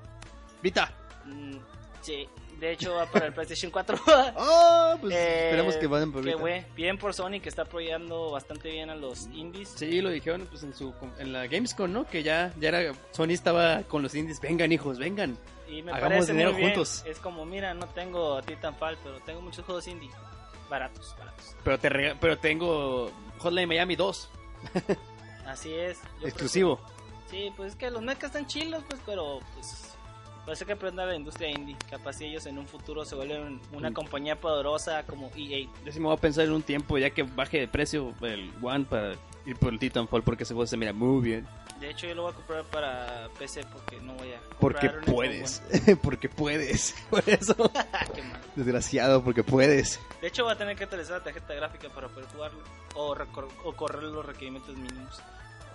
S2: Vita.
S4: Mm, sí. De hecho, va para el PlayStation 4.
S2: Oh, pues
S4: Eh,
S2: esperemos que vayan por
S4: güey. Bien por Sony que está apoyando bastante bien a los indies.
S2: Sí, lo dijeron pues en su en la Gamescom, ¿no? Que ya ya era Sony estaba con los indies, vengan hijos, vengan.
S4: Y me
S2: Hagamos
S4: parece
S2: dinero
S4: muy bien.
S2: juntos.
S4: Es como, mira, no tengo Titanfall, pero tengo muchos juegos indie. Baratos, baratos.
S2: Pero te rega- pero tengo Hotline Miami 2,
S4: Así es.
S2: exclusivo.
S4: prefiero- Sí, pues es que los mechas están chilos, pues, pero pues parece que aprender la industria indie. Capaz si ellos en un futuro se vuelven una
S2: Mm.
S4: compañía poderosa como EA.
S2: Yo sí me voy a pensar en un tiempo ya que baje de precio el One para ir por el Titanfall porque ese juego se mira muy bien.
S4: De hecho, yo lo voy a comprar para PC porque no voy a.
S2: Porque
S4: comprar un Xbox
S2: puedes, porque puedes. Por eso.
S4: Qué mal.
S2: desgraciado, porque puedes.
S4: De hecho, voy a tener que actualizar la tarjeta gráfica para poder jugarlo o, o correr los requerimientos mínimos.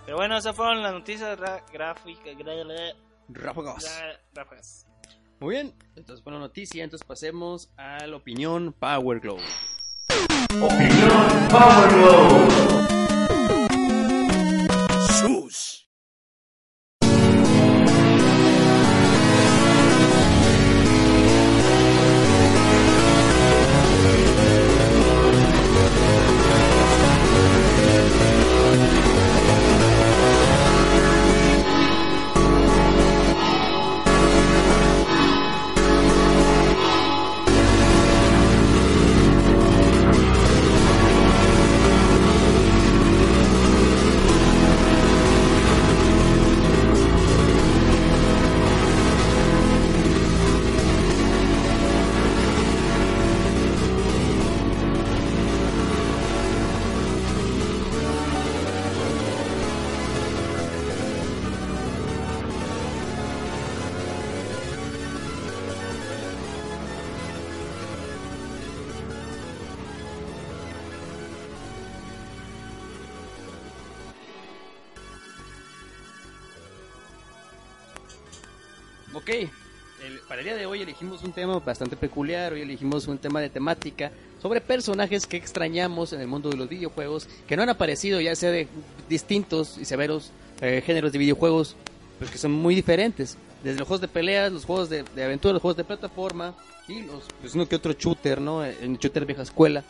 S4: Pero bueno, esas fueron las noticias gráficas. Gra- ráfagas.
S2: Muy bien, entonces buena noticia, entonces pasemos a la opinión Power Glow.
S5: Sus.
S2: Ok, el- para el día de hoy elegimos un tema bastante peculiar, hoy elegimos un tema de temática sobre personajes que extrañamos en el mundo de los videojuegos, que no han aparecido ya sea de distintos y severos eh, géneros de videojuegos, pues que son muy diferentes, desde los juegos de peleas, los juegos de, aventura, los juegos de plataforma y los, pues uno que otro shooter, ¿no? En shooter vieja escuela.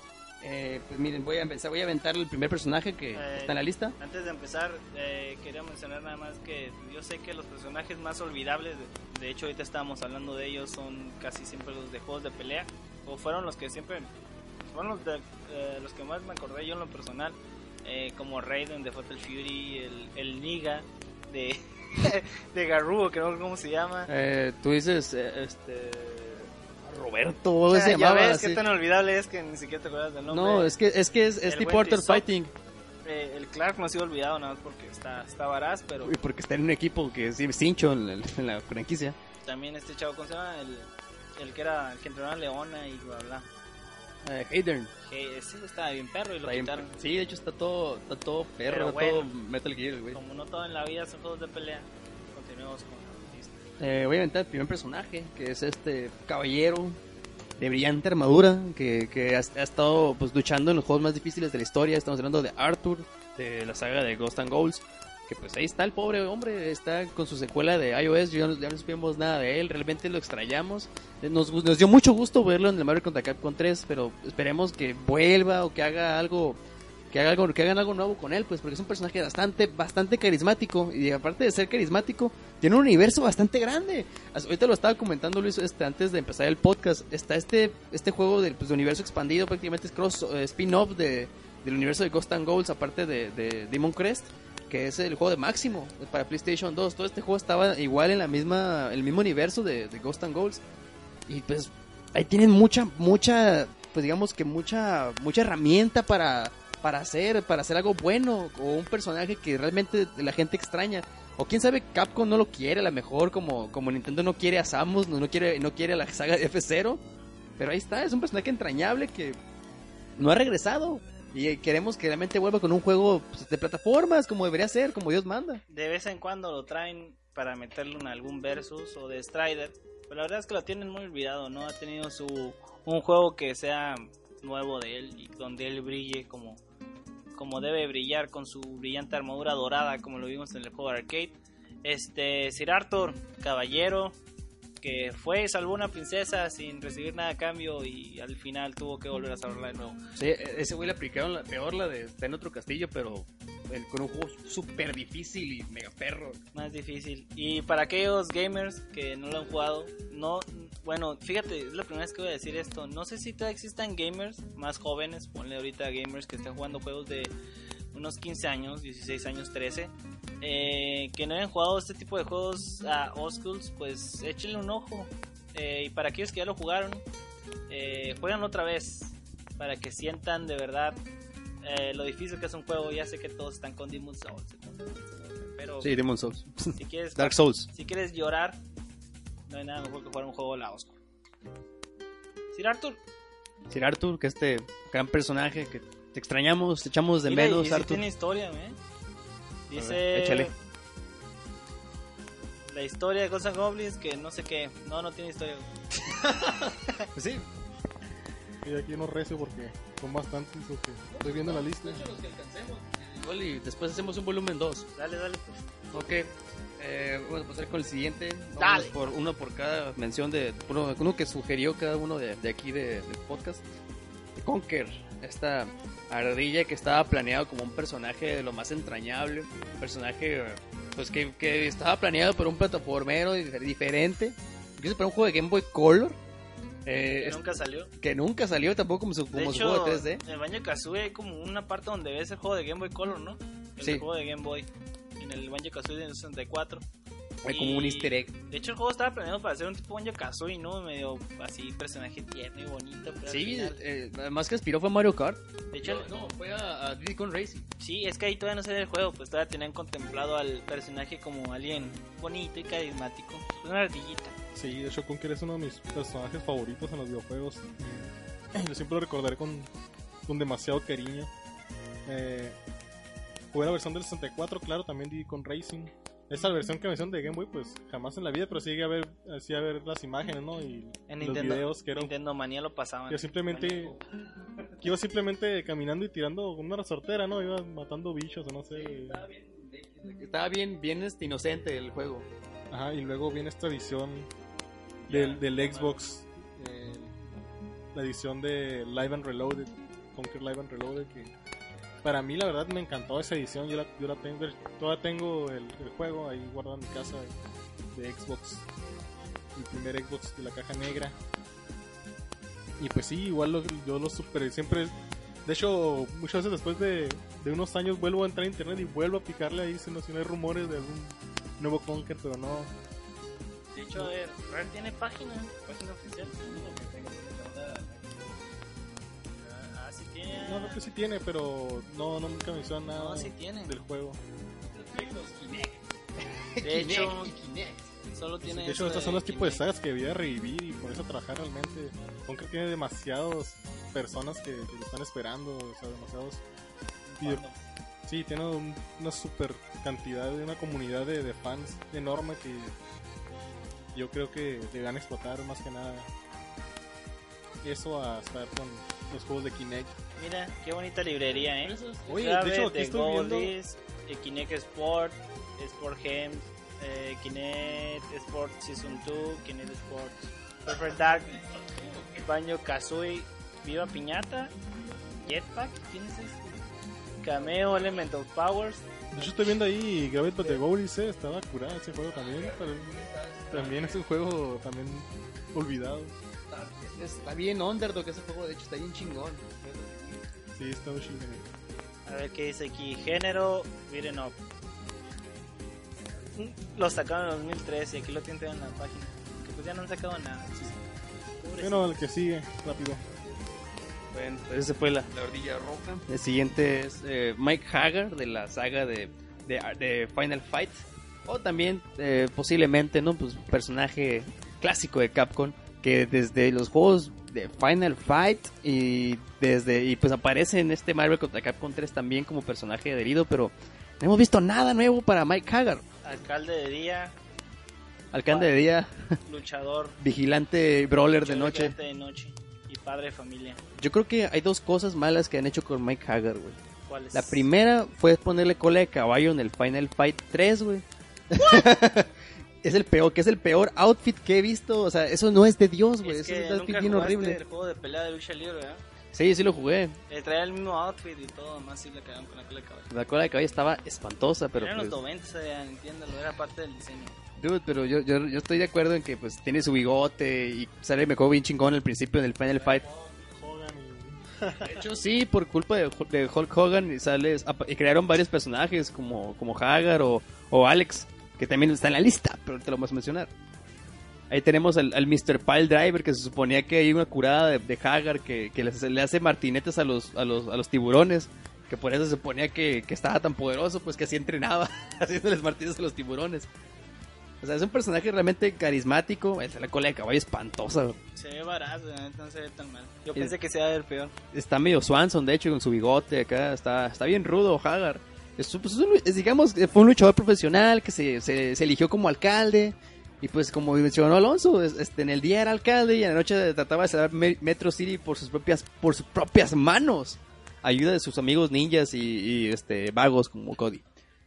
S2: Eh, pues miren, voy a empezar, voy a aventar el primer personaje que
S4: Eh,
S2: está en la lista.
S4: Antes de empezar, eh, quería mencionar nada más que yo sé que los personajes más olvidables, de, de hecho ahorita estábamos hablando de ellos, son casi siempre los de juegos de pelea, o fueron los que siempre, fueron los, de, eh, los que más me acordé yo en lo personal, eh, como Raiden de Fatal Fury, el, el Niga de, de Garrubo, que no sé cómo se llama.
S2: Eh, tú dices, este... Roberto, o
S4: O
S2: se
S4: sea, ya ves
S2: así.
S4: qué tan olvidable es que ni siquiera te acuerdas del nombre.
S2: No, es que es, que es, Arthur
S4: Tizoc.
S2: Fighting.
S4: Eh, el Clark no ha sido olvidado nada más porque está, está varaz, pero
S2: Uy, porque está en un equipo que es cincho en, la franquicia.
S4: también este chavo, ¿cómo se llama? El, el que era el que entrenaba a Leona y bla bla.
S2: Eh, Hayden.
S4: Que ese estaba bien perro y lo
S2: Está bien-
S4: quitaron.
S2: Sí, de hecho está todo, está todo perro,
S4: Pero
S2: está
S4: bueno.
S2: todo Metal Gear, güey.
S4: Como no todo en la vida son juegos de pelea, continuemos con.
S2: Eh, voy a inventar el primer personaje, que es este caballero de brillante armadura, que, que ha, estado pues luchando en los juegos más difíciles de la historia. Estamos hablando de Arthur, de la saga de Ghost and Goals. Que pues ahí está el pobre hombre, está con su secuela de iOS, ya no, ya supimos nada de él, realmente lo extrañamos. Eh, Nos, nos dio mucho gusto verlo en el Mario contra Capcom 3, pero esperemos que vuelva o que haga algo que haga algo que hagan algo nuevo con él pues porque es un personaje bastante bastante carismático y aparte de ser carismático tiene un universo bastante grande. Ahorita lo estaba comentando Luis este antes de empezar el podcast está este este juego del pues, de universo expandido prácticamente es cross eh, spin-off de, del universo de Ghost and Goals aparte de, de Demon Crest que es el juego de Máximo para PlayStation 2 todo este juego estaba igual en la misma el mismo universo de, de Ghost and Goals y pues ahí tienen mucha mucha pues digamos que mucha mucha herramienta para para hacer para hacer algo bueno o un personaje que realmente la gente extraña. O quién sabe Capcom no lo quiere a lo mejor como como Nintendo no quiere a Samus no, no quiere no quiere a la saga de F0 pero ahí está es un personaje entrañable que no ha regresado. Y queremos que realmente vuelva con un juego pues, de plataformas como debería ser como Dios manda.
S4: De vez en cuando lo traen para meterlo en algún versus o de Strider, pero la verdad es que lo tienen muy olvidado, no ha tenido su un juego que sea nuevo de él y donde él brille como como debe brillar con su brillante armadura dorada como lo vimos en el juego de arcade. Este, Sir Arthur, caballero, que fue y salvó una princesa sin recibir nada a cambio y al final tuvo que volver a salvarla de nuevo.
S2: Sí, e- ese güey le aplicaron la peor, la de está en otro castillo, pero el- con un juego súper difícil y mega perro.
S4: Más difícil. Y para aquellos gamers que no lo han jugado, no, bueno, fíjate, es la primera vez que voy a decir esto. No sé si todavía existan gamers más jóvenes, ponle ahorita gamers que estén jugando juegos de unos 15 años, 16 años, 13, eh, que no hayan jugado este tipo de juegos a old schools, pues échenle un ojo. Eh, y para aquellos que ya lo jugaron, eh, juegan otra vez para que sientan de verdad eh, lo difícil que es un juego. Ya sé que todos están con Demon's Souls, pero
S2: Sí, Demon Souls.
S4: si quieres
S2: Dark Souls.
S4: si quieres llorar, no hay nada mejor que jugar un juego la oscuro. Sir Arthur,
S2: Sir Arthur, que este gran personaje que te extrañamos, te echamos de
S4: mira, y
S2: menos,
S4: sí
S2: Arthur.
S4: tiene historia, ¿eh?
S2: A
S4: Dice
S2: ver, échale.
S4: la historia de Ghosts and Goblins que no sé qué. No, no tiene historia.
S2: Pues sí,
S3: Y aquí no recio porque son bastantes los que estoy viendo la lista.
S2: igual y después hacemos un volumen 2.
S4: Dale, dale. pues.
S2: Ok, eh, vamos a pasar con el siguiente. Vamos
S4: Dale.
S2: Por uno por cada mención de uno, uno que sugirió cada uno de, de aquí de- del podcast. Conker, esta ardilla que estaba planeado como un personaje de lo más entrañable, un personaje pues que, que estaba planeado por un plataformero dif- diferente, incluso para un juego de Game Boy Color. eh,
S4: Que nunca salió.
S2: que nunca salió tampoco como su,
S4: De
S2: como su
S4: hecho,
S2: juego de 3D.
S4: en el Banjo Kazooie hay como una parte donde ves el juego de Game Boy Color, ¿no? El
S2: Sí.
S4: juego de Game Boy. En el Banjo Kazooie de 64.
S2: Hay como un easter egg.
S4: De hecho, el juego estaba planeado para ser un tipo Banjo Kazooie, ¿no? Medio así, personaje tierno y bonito. Pero
S2: Sí,
S4: final-
S2: eh, además que aspiró fue Mario Kart.
S4: de hecho,
S2: No, fue a, a Diddy Kong Racing.
S4: sí, es que ahí todavía no se ve el juego, pues todavía tenían contemplado al personaje como alguien bonito y carismático. Una ardillita.
S3: Sí, de hecho Conker es uno de mis personajes favoritos en los videojuegos. Yo siempre lo recordaré con, con demasiado cariño. Eh, jugué la versión del 64, claro, también di con Racing. Esa versión que mencioné de Game Boy, pues jamás en la vida, pero sí llegué a ver, sí a ver las imágenes, ¿no? Y
S4: En
S3: los
S4: Nintendo,
S3: videos que eran
S4: Nintendo Manía lo pasaban.
S3: Yo simplemente que iba simplemente caminando y tirando con una resortera, ¿no? Iba matando bichos o no sé.
S2: Estaba bien, bien este, inocente el juego.
S3: Ajá, y luego viene esta edición del, del Xbox, eh, la edición de Live and Reloaded, Conquer Live and Reloaded, que para mí la verdad me encantó esa edición, yo la, yo la tengo, todavía tengo el, juego ahí guardado en mi casa de, Xbox, el primer Xbox de la caja negra. Y pues sí, igual lo- yo lo super, siempre, de hecho muchas veces después de, de unos años vuelvo a entrar a internet y vuelvo a picarle ahí si no, si no hay rumores de algún nuevo Conquer, pero no,
S4: De hecho, Rare tiene página, página oficial.
S3: No, creo que sí tiene, pero no, no nunca nada
S4: No, sí tiene.
S3: del juego.
S4: De hecho, solo tiene.
S3: De hecho,
S4: eso
S3: estas son los tipos de sagas que debía revivir y ponerse a trabajar realmente. Conker tiene demasiadas personas que, que lo están esperando, o sea, demasiados. video- Sí, tiene un- una super cantidad de una comunidad de, de fans enorme que yo creo que deberían explotar más que nada eso a estar con los juegos de Kinect.
S4: Mira, qué bonita librería, ¿eh?
S3: Oye, de hecho, aquí
S4: de
S3: estoy viendo.
S4: Goldies, eh, Kinect Sport, Sport Games, eh, Kinect Sport Season 2, Kinect Sport, Perfect Dark, Banjo Kazooie, Viva Piñata, Jetpack, ¿quién es este? Cameo, Element of Powers,
S3: De hecho, estoy viendo ahí Gravity Goalies, eh, estaba curado ese juego también. Pero también es un juego también olvidado.
S2: Está, está bien underdog ese juego, de hecho está bien chingón.
S3: Sí, está muy chido.
S4: a ver qué dice aquí, género, beaten up. Lo sacaron en 2013 y aquí lo tienen en la página. Que pues ya no han sacado nada.
S3: Bueno, el que sigue, rápido.
S2: Bueno, pues esa fue la, la ardilla roja. El siguiente es eh, Mike Hagar de la saga de, de, de Final Fight. O también eh, posiblemente, ¿no? Pues personaje clásico de Capcom que desde los juegos de Final Fight y desde y pues aparece en este Marvel contra Capcom 3 también como personaje adherido, pero no hemos visto nada nuevo para Mike Hagar.
S4: Alcalde de día,
S2: Alcalde de día,
S4: luchador,
S2: vigilante brawler de noche.
S4: vigilante de noche y padre de familia.
S2: Yo creo que hay dos cosas malas que han hecho con Mike Hagar, güey.
S4: ¿Cuál es?
S2: La primera fue ponerle cola de caballo en el Final Fight 3, güey. es el peor, que es el peor outfit que he visto. O sea, eso no es de Dios, güey.
S4: Es que
S2: es un outfit bien horrible.
S4: el juego de pelea de lucha libre, ¿verdad?
S2: Sí, sí lo jugué.
S4: Eh, traía el mismo outfit y todo, más si le cagaron con la cola de caballo.
S2: La cola de caballo estaba espantosa, pero
S4: Era en
S2: pues...
S4: los 90, ya, entiéndalo, era parte del diseño.
S2: Dude, pero yo, yo, yo estoy de acuerdo en que pues tiene su bigote y sale me juego bien chingón al principio del Final Fight.
S3: Hogan y-
S2: De hecho, sí, por culpa de, de Hulk Hogan y, sales, crearon varios personajes como, como Hagar o, o Alex, que también está en la lista, pero te lo vamos a mencionar. Ahí tenemos al, al Mr. Pile Driver, que se suponía que hay una curada de, de Hagar que, que les- le hace martinetes a los, a los, a los tiburones, que por eso se suponía que, que estaba tan poderoso, pues que así entrenaba, haciéndoles martinetes a los tiburones. O sea, es un personaje realmente carismático, es la cola de caballo espantosa.
S4: Se ve barato, neta, no se ve tan mal. Yo
S2: Es-
S4: pensé que se iba a ver peor.
S2: está medio Swanson, de hecho, con su bigote acá, está, está bien rudo Hagar. Es, pues, es digamos, que fue un luchador profesional que se, se, se eligió como alcalde. Y pues como mencionó Alonso, es- este, en el día era alcalde y en la noche trataba de salvar Me- Metro City por sus propias, por sus propias manos. Ayuda de sus amigos ninjas y, y, este vagos como Cody.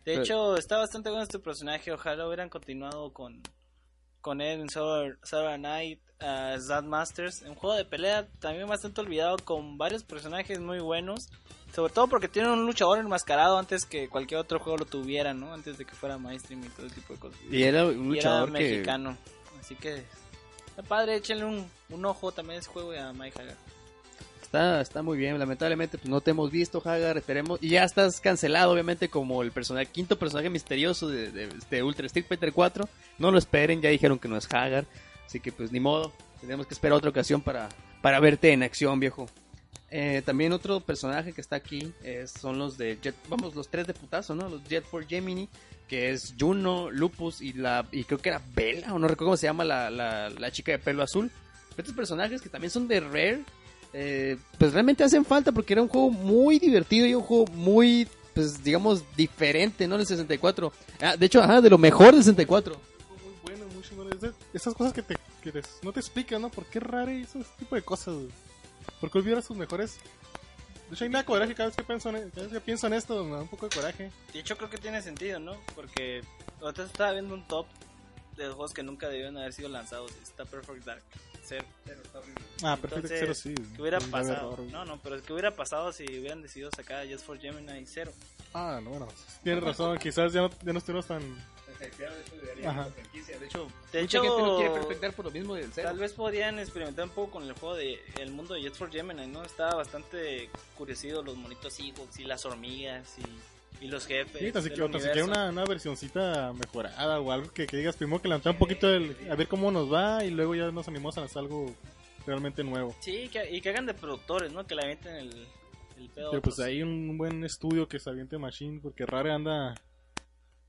S4: De hecho, está bastante bueno este personaje. Ojalá hubieran continuado con, con él en Saturday Night, uh, Zad Masters. Un juego de pelea también bastante olvidado con varios personajes muy buenos. Sobre todo porque tiene un luchador enmascarado antes que cualquier otro juego lo tuviera, ¿no? Antes de que fuera mainstream y todo ese tipo de cosas.
S2: Y era un
S4: Y era
S2: luchador que...
S4: mexicano. Así que padre, échenle un, un ojo también a ese juego y a Mike Hagar.
S2: Está, está muy bien, lamentablemente pues no te hemos visto, Hagar, esperemos. Y ya estás cancelado, obviamente, como el personaje, quinto personaje misterioso de, de, de Ultra Street Fighter 4. No lo esperen, ya dijeron que no es Hagar. Así que pues ni modo, tenemos que esperar otra ocasión para, para verte en acción, viejo. Eh, también otro personaje que está aquí es- son los de Jet, vamos, los tres de putazo, ¿no? Los Jet for Gemini, que es Juno, Lupus y la y creo que era Bella, o no recuerdo cómo se llama la, la, la chica de pelo azul. Estos personajes que también son de Rare, eh, pues realmente hacen falta porque era un juego muy divertido y un juego muy, pues digamos, diferente, ¿no? El 64. Ah, de hecho, ajá, de lo mejor del 64.
S3: Muy bueno, muy chingón. Es de- esas cosas que, te, que te- no te explican, ¿no? ¿Por qué raro ese tipo de cosas? güey? ¿Por qué olvidar sus mejores? De hecho, hay nada coraje cada vez que pienso en, cada vez que pienso en esto, me da un poco de coraje.
S4: De hecho, creo que tiene sentido, ¿no? Porque ahorita estaba viendo un top de juegos que nunca debieron haber sido lanzados. Está Perfect Dark. Cero.
S3: Ah, perfecto,
S4: Entonces,
S3: cero sí.
S4: ¿Qué hubiera pasado? No, no, pero ¿qué hubiera pasado si hubieran decidido sacar a Just for Gemini cero?
S3: Ah, no, bueno. Tienes razón, quizás ya no, ya no estuvimos tan... Ajá.
S2: De hecho,
S4: De
S2: mucha
S4: hecho,
S2: gente no quiere perfectar por lo mismo del cero.
S4: Tal vez podrían experimentar un poco con el juego de el mundo de Just for Gemini, ¿no? Estaba bastante curiosido los monitos Ewoks y las hormigas y, y los jefes.
S3: Sí, así que, o tan siquiera
S4: universo.
S3: una, una versioncita mejorada o algo que, que digas primero que levantar un poquito el, a ver cómo nos va y luego ya nos animamos a lanzar algo realmente nuevo.
S4: Sí, que, y que hagan de productores, ¿no? Que le avienten el, el pedo.
S3: Pero pues hay un buen estudio que se aviente Machine porque Rare anda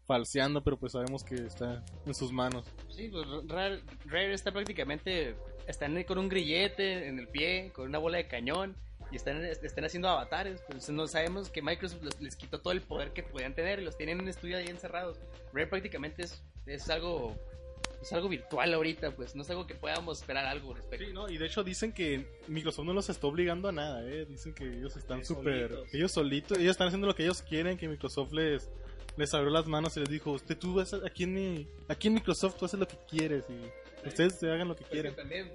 S3: falseando, pero pues sabemos que está en sus manos.
S2: Sí, pues Rare, Rare está prácticamente, están con un grillete en el pie, con una bola de cañón, y están, están haciendo avatares. Pues no sabemos que Microsoft les, les quitó todo el poder que podían tener y los tienen en un estudio ahí encerrados. Rare prácticamente es, es algo es algo virtual ahorita, pues no es algo que podamos esperar algo al respecto.
S3: Sí, ¿no? Y de hecho dicen que Microsoft no los está obligando a nada, ¿eh? Dicen que ellos están súper...
S4: solitos.
S3: Ellos solitos, ellos están haciendo lo que ellos quieren, que Microsoft les, les abrió las manos y les dijo, usted tú vas a- aquí en, aquí en Microsoft tú haces lo que quieres y ustedes se hagan lo que
S2: Pero es que
S3: quieren.
S2: también,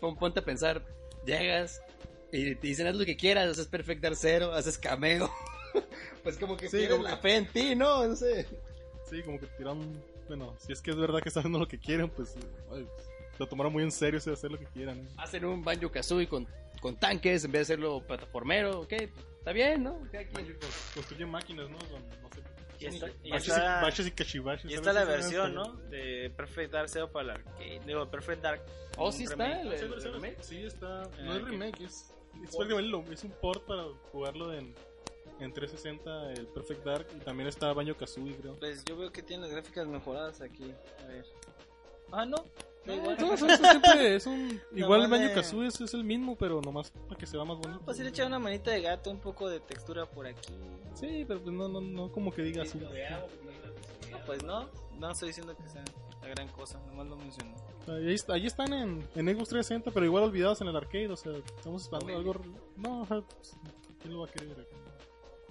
S2: pon- ponte a pensar, llegas y te dicen haz lo que quieras, haces Perfect Dark Zero, haces cameo. pues como que
S3: Sí, como
S2: la
S3: que-
S2: fe en ti, ¿no? No sé.
S3: Sí, como que tiraron... Bueno, si es que es verdad que están haciendo lo que quieren, pues... ay, lo tomaron muy en serio ese de hacer lo que quieran. ¿eh?
S2: hacen un Banjo Kazooie con, con tanques en vez de hacerlo plataformero, ok, está bien, ¿no?
S3: Construyen máquinas, ¿no? Con, no sé.
S4: Y está, y
S3: baches,
S4: está-
S3: y, baches y cachibachis.
S4: y
S3: a
S4: está la versión, ¿no? De Perfect Dark Zero para el arcade. Digo, Perfect Dark.
S2: Oh, sí está, el-
S3: Sí,
S2: el remake.
S3: sí, está. No
S4: Ah,
S3: es remake, es, es, prácticamente lo- es un port para jugarlo en, en 360, el Perfect Dark. Y también está Banjo Kazooie, creo.
S4: Pues yo veo que tiene las gráficas mejoradas aquí. A ver. Ah, no. Da
S3: No,
S4: igual.
S3: todo eso, eso siempre es un. Igual el Banjo
S4: de-
S3: Kazooie es, es el mismo, pero nomás para que se vea más bonito.
S4: Pues sí le echa una manita de gato, un poco de textura por aquí.
S3: Sí, pero pues no, no, no como que diga así.
S4: No, pues no, no estoy diciendo que sea la gran cosa, nomás lo mencioné.
S3: Ahí, está- ahí están en, en Xbox 360, pero igual olvidados en el arcade. O sea, estamos esperando algo. No, pues, ¿quién lo va a querer?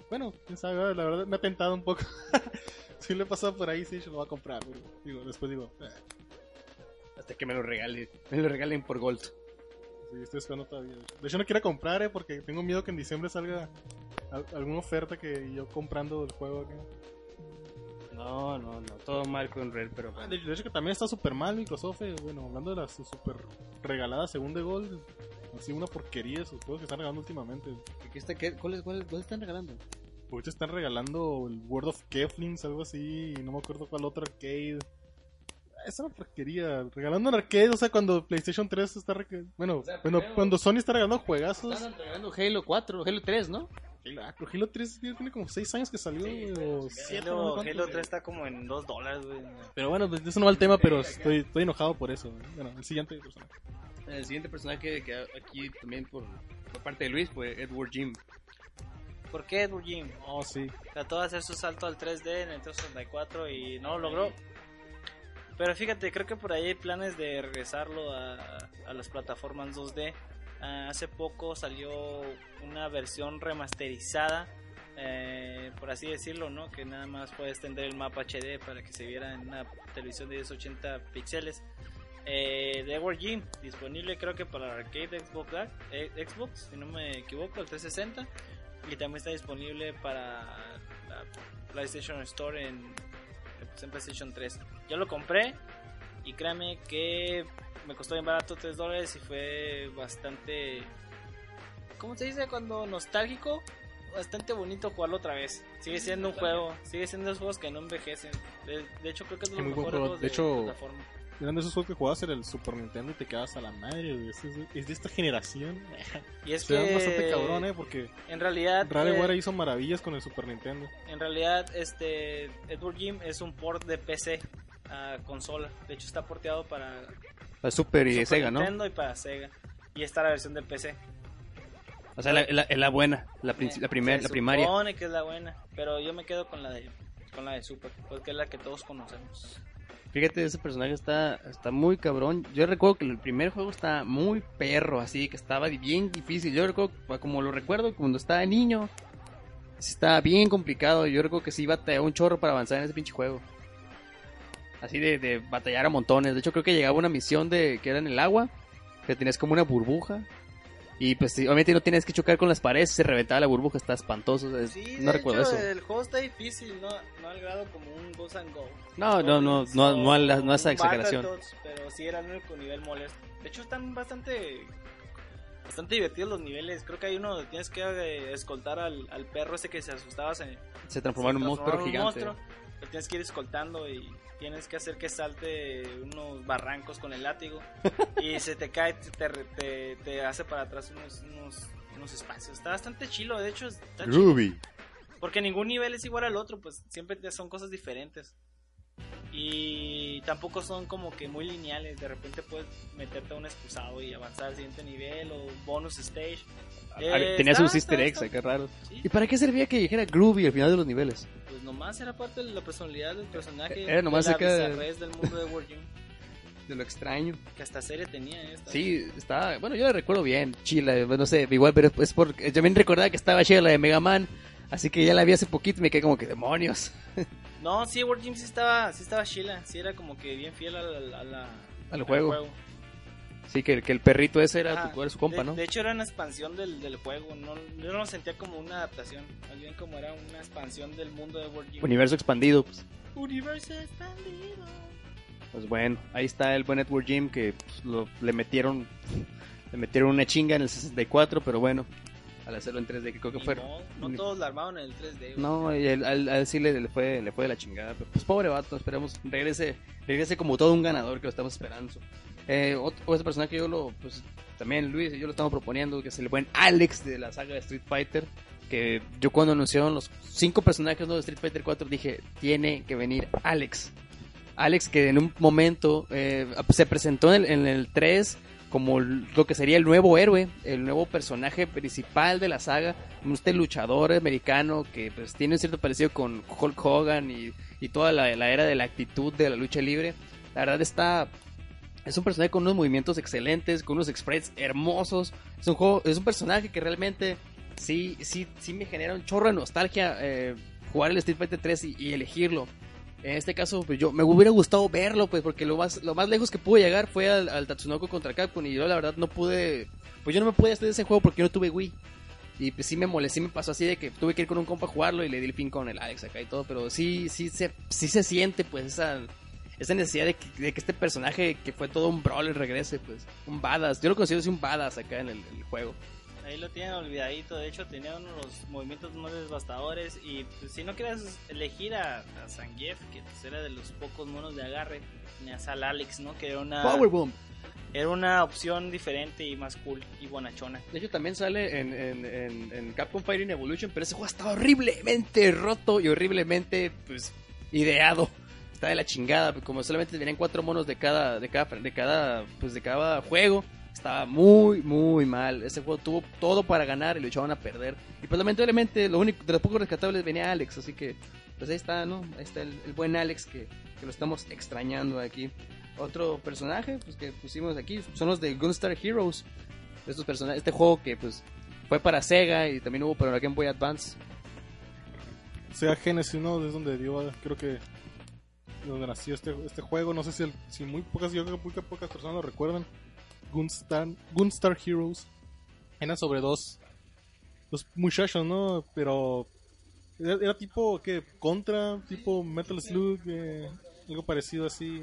S3: bueno, quién sabe, la verdad me ha tentado un poco. si le he pasado por ahí, sí, yo lo voy a comprar. pero digo, después digo, eh,
S2: Hasta que me lo regalen. Me lo regalen por Gold.
S3: sí, estoy esperando todavía. De hecho, no quiero comprar, eh, porque tengo miedo que en diciembre salga al- alguna oferta que yo comprando el juego. acá.
S2: No, no, no. Todo mal con Red, pero
S3: Ah, De, de hecho, que también está súper mal Microsoft. eh, Bueno, hablando de la su súper regalada segunda de Gold. Así una porquería esos juegos que están regalando últimamente.
S2: ¿Qué está, qué, cuáles, cuáles, cuáles están regalando?
S3: Ahorita están regalando el World of Keflins, algo así, y no me acuerdo cuál otro arcade. Ah, Es una porquería. Regalando en arcade, o sea, cuando PlayStation 3 está... reque- Bueno,
S2: sea,
S3: bueno
S2: primero-
S3: cuando Sony está regalando juegazos...
S2: Están regalando Halo 4, Halo 3, ¿no?
S3: Halo, ah, pero Halo 3 ya tiene como 6 años que salió, güey, o 7, no
S4: Halo,
S3: sé cuánto.
S4: Halo 3 está como en 2 dólares, güey.
S3: Pero bueno, pues eso no va al tema, pero estoy, estoy enojado por eso. güey. Bueno, el siguiente personaje.
S2: El siguiente personaje que aquí también por, por parte de Luis fue Edward Jim.
S4: ¿Por qué Edward Jim?
S3: Oh, sí.
S4: Trató de hacer su salto al 3D en el 64 y no lo logró. Pero fíjate, creo que por ahí hay planes de regresarlo a, a las plataformas 2D. Ah, hace poco salió una versión remasterizada, eh, por así decirlo, ¿no? Que nada más puede extender el mapa HD para que se viera en una televisión de 1080 píxeles. Eh, de Edward Jim, disponible creo que para arcade Xbox, eh, Xbox, si no me equivoco, el 360. Y también está disponible para la PlayStation Store en, pues, en PlayStation 3. Yo lo compré y créame que me costó bien barato 3 dólares y fue bastante... ¿Cómo se dice cuando nostálgico? Bastante bonito jugarlo otra vez. Sigue siendo un juego, sigue siendo esos juegos que no envejecen. De, de hecho creo que es de los
S3: Muy buen
S4: mejores
S3: juego.
S4: juegos
S3: De
S4: de,
S3: hecho,
S4: plataforma.
S3: Eran de esos juegos que jugabas en el Super Nintendo y te quedabas a la madre, güey. Es, de esta generación.
S4: Y es
S3: Se
S4: que
S3: bastante cabrón, eh, porque
S4: en realidad eh,
S3: Rareware hizo maravillas con el Super Nintendo.
S4: En realidad, este Edward Jim es un port de PC a consola. De hecho, está porteado para
S2: La Super y
S4: Super
S2: Sega, ¿no?
S4: Nintendo y para Sega. Y está la versión de PC.
S2: O sea, la, la, la buena, la,
S4: Eh,
S2: la, primer,
S4: se
S2: la primaria.
S4: supone que es la buena, pero yo me quedo con la de con la de Super, porque es la que todos conocemos.
S2: Fíjate, ese personaje está, está muy cabrón. Yo recuerdo que el primer juego está muy perro, así que estaba bien difícil. Yo recuerdo, como lo recuerdo, cuando estaba niño, estaba bien complicado. Yo recuerdo que sí batallaba un chorro para avanzar en ese pinche juego. Así de, de batallar a montones. De hecho, creo que llegaba una misión de que era en el agua, que tenías como una burbuja. Y pues obviamente no tienes que chocar con las paredes, se reventaba la burbuja, está espantoso. o sea,
S4: Sí,
S2: no
S4: de
S2: recuerdo
S4: hecho,
S2: eso.
S4: el juego está difícil, no, no al grado como un Ghost and Go.
S2: No, no, no, no, no a la- no a esa exageración.
S4: Battletoads, pero sí era el único nivel molesto. De hecho, están bastante bastante divertidos los niveles. Creo que hay uno donde tienes que eh, escoltar al, al perro ese que se asustaba. Se,
S2: Se transformaba en un monstruo
S4: en un
S2: gigante.
S4: monstruo, lo tienes que ir escoltando y tienes que hacer que salte unos barrancos con el látigo. y se te cae, te, te, te hace para atrás unos, unos, unos espacios. Está bastante chilo, de hecho. Está. Porque ningún nivel es igual al otro, pues siempre son cosas diferentes. Y tampoco son como que muy lineales. De repente puedes meterte a un excusado y avanzar al siguiente nivel o bonus stage. Eh,
S2: Tenía sus easter eggs,
S4: está-
S2: acá raros.
S4: Sí,
S2: ¿Y para qué servía que dijera Groovy al final de los niveles?
S4: pues nomás era parte de la personalidad del personaje.
S2: Era nomás
S4: de la del mundo de
S2: De lo extraño.
S4: Que hasta serie tenía esta.
S2: Sí, estaba. Bueno, yo la recuerdo bien. Chila, no sé, igual, pero es porque. Yo también recordaba que estaba chida la de Mega Man. Así que ya la vi hace poquito y me quedé como que demonios.
S4: No, sí, World Gym sí estaba, sí estaba chila. Sí era como que bien fiel a la, a la-
S2: Al juego. Sí, que, que el perrito ese era,
S4: Ajá.
S2: tu, era su compa,
S4: de,
S2: ¿no?
S4: de hecho era una expansión del, del juego, no, yo no lo sentía como una adaptación, más bien como era una expansión del mundo de World Gym.
S2: Universo expandido. Pues,
S4: Universo expandido.
S2: pues bueno, ahí está el buen Edward Jim que pues, lo- le metieron. Le metieron una chinga en el 64, pero bueno. Al hacerlo en 3D, que creo que fue.
S4: modo, no todos la armaron en el 3D. güey.
S2: No, y él- al, al sí le, le fue, le fue de la chingada. Pero, pues pobre vato, esperemos regrese, regrese como todo un ganador que lo estamos esperando. Eh, otro, otro personaje que yo lo, pues también Luis y yo lo estamos proponiendo, que es el buen Alex de la saga de Street Fighter. Que yo cuando anunciaron los cinco personajes nuevos de Street Fighter 4 dije, tiene que venir Alex. Alex que en un momento eh, se presentó en el, en el 3 como lo que sería el nuevo héroe, el nuevo personaje principal de la saga, este luchador americano que pues tiene un cierto parecido con Hulk Hogan y, toda la, era de la actitud de la lucha libre. La verdad está es un personaje con unos movimientos excelentes, con unos sprites hermosos. Es un juego, es un personaje que realmente sí, sí, sí me genera un chorro de nostalgia eh, jugar el Street Fighter 3 y, y elegirlo. En este caso, pues yo me hubiera gustado verlo, pues, porque lo más, lo más lejos que pude llegar fue al, al Tatsunoko contra Capcom y yo la verdad no pude, pues yo no me pude hacer ese juego porque yo no tuve Wii. Y pues sí me molesté, me pasó así de que tuve que ir con un compa a jugarlo y le di el fin con el Alex acá y todo, pero sí, sí se, sí se siente pues esa, esa necesidad de que, este personaje que fue todo un brawler regrese, pues, un badass. Yo lo considero así un badass acá en el juego.
S4: Ahí lo tienen olvidadito, de hecho tenía uno de los movimientos más devastadores y pues, si no quieres elegir a, a Zangief, que pues, era de los pocos monos de agarre, tenías al Alex, ¿no? Que era una,
S2: Powerboom.
S4: era una opción diferente y más cool y bonachona.
S2: De hecho, también sale en, en, en, en Capcom Fighting Evolution, pero ese juego está horriblemente roto y horriblemente, pues, ideado. Está de la chingada, pues, como solamente tenían cuatro monos de cada, de cada, de cada, pues, de cada juego. Estaba muy, muy mal. Ese juego tuvo todo para ganar y lo echaban a perder. Y pues lamentablemente, lo único, de los pocos rescatables venía Alex, así que, pues ahí está, ¿no? Ahí está el, buen Alex que, que lo estamos extrañando aquí. Otro personaje, pues que pusimos aquí, son los de Gunstar Heroes. Estos personajes, este juego que pues fue para Sega y también hubo para Game Boy Advance.
S3: Sega Genesis, ¿no? Es donde dio, creo que donde nació este, este juego. No sé si, el- si muy pocas, yo creo que muy pocas personas lo recuerdan. Gunstar, Gunstar Heroes. Era sobre dos, dos muchachos, ¿no? Pero era, era tipo que contra, tipo Metal Slug, eh, algo parecido así.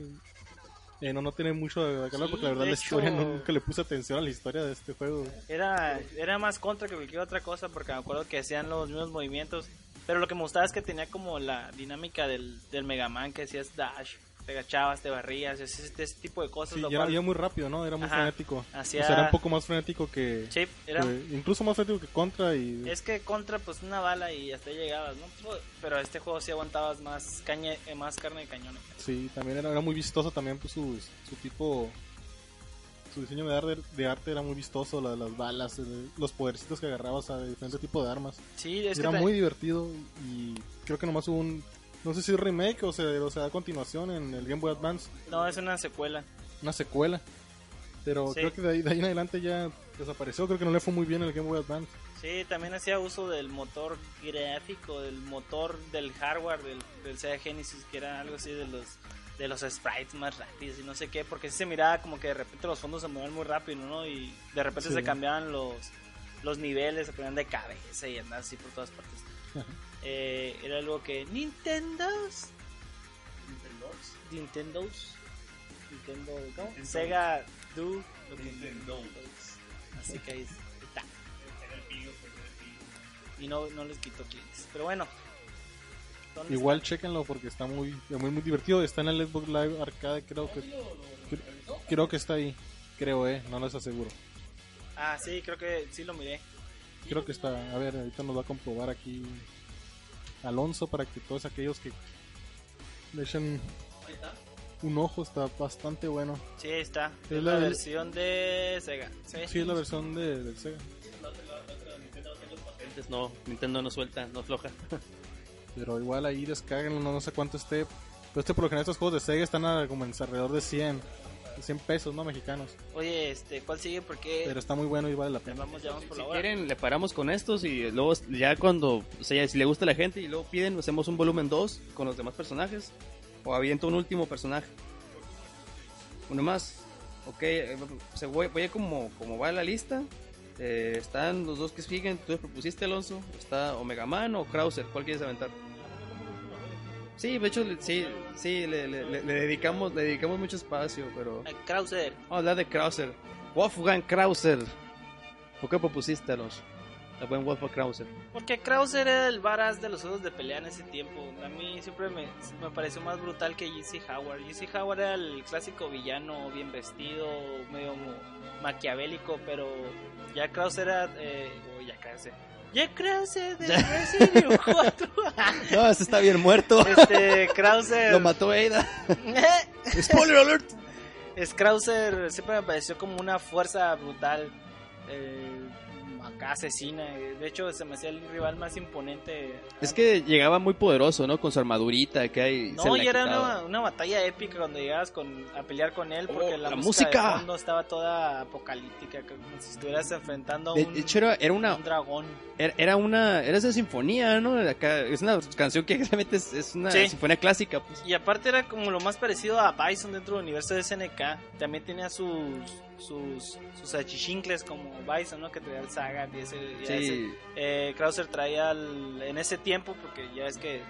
S3: Eh, no, no tiene mucho de hablar
S4: Sí,
S3: porque la verdad la historia nunca le puse atención a la historia de este juego.
S4: Era, era más contra que cualquier otra cosa porque me acuerdo que hacían los mismos movimientos. Pero lo que me gustaba es que tenía como la dinámica del, del Mega Man que hacías dash, te agachabas, te barrías, ese, tipo de cosas.
S3: Sí,
S4: lo
S3: y era,
S4: cual-
S3: muy rápido, ¿no? Era muy
S4: Ajá.
S3: frenético. O sea, era un poco más frenético que...
S4: Sí, era,
S3: que- incluso más frenético que Contra y...
S4: es que contra pues una bala y hasta ahí llegabas, ¿no? Pero este juego sí aguantabas más, caña, eh, más carne de cañón.
S3: Sí, también era, era muy vistoso también pues, su, su tipo... Su diseño de arte, de arte era muy vistoso, la- las balas, el- los podercitos que agarrabas a diferentes tipos de armas.
S4: Sí, es
S3: era
S4: que
S3: muy divertido y creo que nomás hubo un... No sé si es remake o sea, o sea, a continuación en el Game Boy Advance,
S4: no es una secuela.
S3: una secuela. Pero
S4: Sí.
S3: creo que de ahí, de ahí en adelante ya desapareció, creo que no le fue muy bien el Game Boy Advance.
S4: Sí, también hacía uso del motor gráfico, del motor del hardware del, del Sega Genesis, que era algo así de los de los sprites más rápidos y no sé qué, porque sí se miraba como que de repente los fondos se movían muy rápido, ¿no? Y de repente
S3: Sí.
S4: se cambiaban los, los niveles, se ponían de cabeza y andaba así por todas partes. Eh, era algo que Nintendo's Nintendo's Nintendo ¿cómo? Sega do lo que así que ahí está y no, no les quito clics pero bueno ¿dónde
S3: Igual chequenlo porque está muy, muy, muy divertido. Está en el Xbox Live Arcade, creo que cre- creo que está ahí. Creo, eh, no les aseguro.
S4: ah sí creo que sí lo miré
S3: Creo que está. A ver, ahorita nos va a comprobar aquí Alonso para que todos aquellos que le echen un ojo. Está bastante bueno.
S4: sí ahí está
S3: Es
S4: es
S3: la-
S4: la versión de Sega sí,
S3: Sí, es la versión de, del Sega.
S2: No, Nintendo no suelta, no afloja.
S3: Pero igual ahí descarguenlo, no, no sé cuánto esté. Pero este por lo general estos juegos de Sega están a, como en alrededor de 100. De 100 pesos, ¿no? Mexicanos.
S4: oye este ¿cuál sigue? porque
S3: Pero está muy bueno y vale la pena.
S4: vamos ya vamos por
S2: Si
S4: la hora
S2: quieren, le paramos con estos y luego ya cuando, o sea, si le gusta a la gente y luego piden, hacemos un volumen 2 con los demás personajes. O aviento un último personaje. Uno más. Ok, eh, se voy, voy a como, como va la lista. Eh, están los dos que siguen. Tú propusiste, Alonso. Está Omega Man o Krauser. ¿Cuál quieres aventar? Sí, de hecho, sí, sí, le, le- le- le dedicamos, le dedicamos mucho espacio, pero...
S4: Eh, Krauser
S2: Vamos a hablar de Krauser. Wolfgang Krauser. ¿Por qué propusiste, Alonso? El buen Wolfgang Krauser.
S4: Porque Krauser era el varas de los juegos de pelea en ese tiempo. A mí siempre me, me pareció más brutal que Jesse Howard. Jesse Howard era el clásico villano, bien vestido, medio maquiavélico, pero ya Krauser era. Eh, oh, ya Krauser. Ya Krauser de Resident Evil 4.
S2: No, ese está bien muerto.
S4: este, Krauser.
S2: Lo mató Ada. Spoiler alert.
S4: Es Krauser siempre me pareció como una fuerza brutal. Eh, acá asesina. eh, De hecho, se me hacía el rival más imponente.
S2: Es que llegaba muy poderoso, ¿no? Con su armadurita que hay.
S4: No, y era una, una batalla épica cuando llegabas con, a pelear con él porque
S2: Oh,
S4: la,
S2: la
S4: música,
S2: música.
S4: de fondo estaba toda apocalíptica, como si estuvieras enfrentando a
S2: De
S4: un,
S2: hecho, era, era una,
S4: un dragón.
S2: era, era una, era esa sinfonía, ¿no? Acá, es una canción que realmente es, es una
S4: Sí.
S2: sinfonía clásica, pues.
S4: Y aparte era como lo más parecido a Bison dentro del universo de SNK. También tenía sus sus, sus achichincles como Bison, ¿no? Que traía el Sagat y ese... y ese-
S2: Sí,
S4: eh, Krauser traía el- en ese tiempo, porque ya es que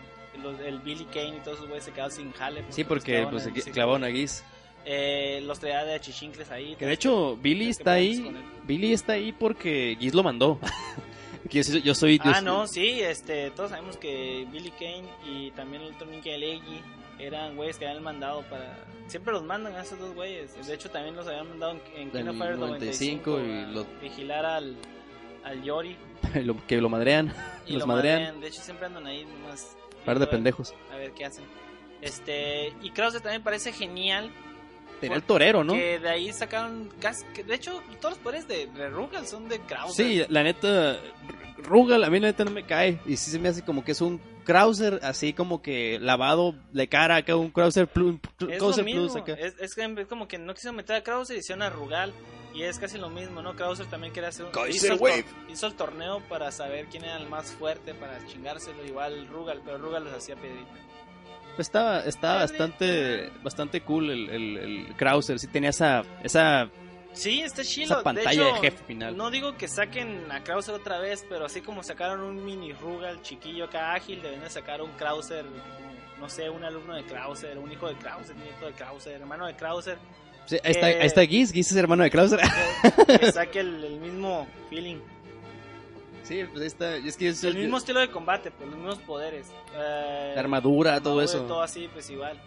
S4: los- el Billy Kane y todos esos güeyes se quedaron sin jale.
S2: sí,
S4: los
S2: porque
S4: clavaron
S2: pues clavaron a. Geese.
S4: Eh, los traía de achichincles ahí.
S2: Que de hecho, Billy está ahí. Billy está ahí porque Geese lo mandó. Yo, soy- yo soy. yo
S4: Ah,
S2: soy-
S4: no, sí, este, todos sabemos que Billy Kane y también el otro Michelegi eran güeyes que habían mandado para... Siempre los mandan a esos dos güeyes. De hecho, también los habían mandado en, en King of Fighters
S2: 95
S4: 95
S2: y
S4: a
S2: los-
S4: vigilar al, al Yori.
S2: lo- que lo madrean.
S4: Y
S2: los
S4: lo
S2: madrean.
S4: madrean. De hecho, siempre andan ahí nomás.
S2: Par de
S4: ver-
S2: pendejos.
S4: A ver qué hacen. Este, y Krause también parece genial.
S2: Tenía el torero, ¿no?
S4: Que de ahí sacaron. casi- que de hecho, todos los poderes de, de Rugal son de Krause.
S2: Sí, la neta, Rugal a mí la neta no me cae. Y sí se me hace como que es un Krauser así como que lavado de cara acá, un Krauser Plus,
S4: Es
S2: Krauser
S4: lo mismo.
S2: Plus acá.
S4: Es, es que es como que no quiso meter a Krause y hicieron a Rugal. Y es casi lo mismo, ¿no? Krauser también quería hacer un. Hizo, el
S2: Wave.
S4: hizo el torneo para saber quién era el más fuerte para chingárselo. Igual Rugal, pero Rugal los hacía pedir.
S2: Estaba, estaba bastante, bastante cool el, el, el Krauser. Sí tenía esa, esa,
S4: Sí, está chido.
S2: esa pantalla
S4: de,
S2: de,
S4: hecho,
S2: jefe final.
S4: No digo que saquen a Krauser otra vez, pero así como sacaron un mini Rugal chiquillo acá ágil, deben de sacar un Krauser, no sé, un alumno de Krauser, un hijo de Krauser, nieto de Krauser, hermano de Krauser,
S2: Sí, ahí, está,
S4: eh,
S2: ahí está Geese, Geese es hermano de Krauser.
S4: que, que saque el, el mismo feeling,
S2: sí, pues ahí está. Es que es
S4: el mismo estilo de combate, pues los mismos poderes. Eh,
S2: la armadura, todo eso.
S4: Todo así, pues igual.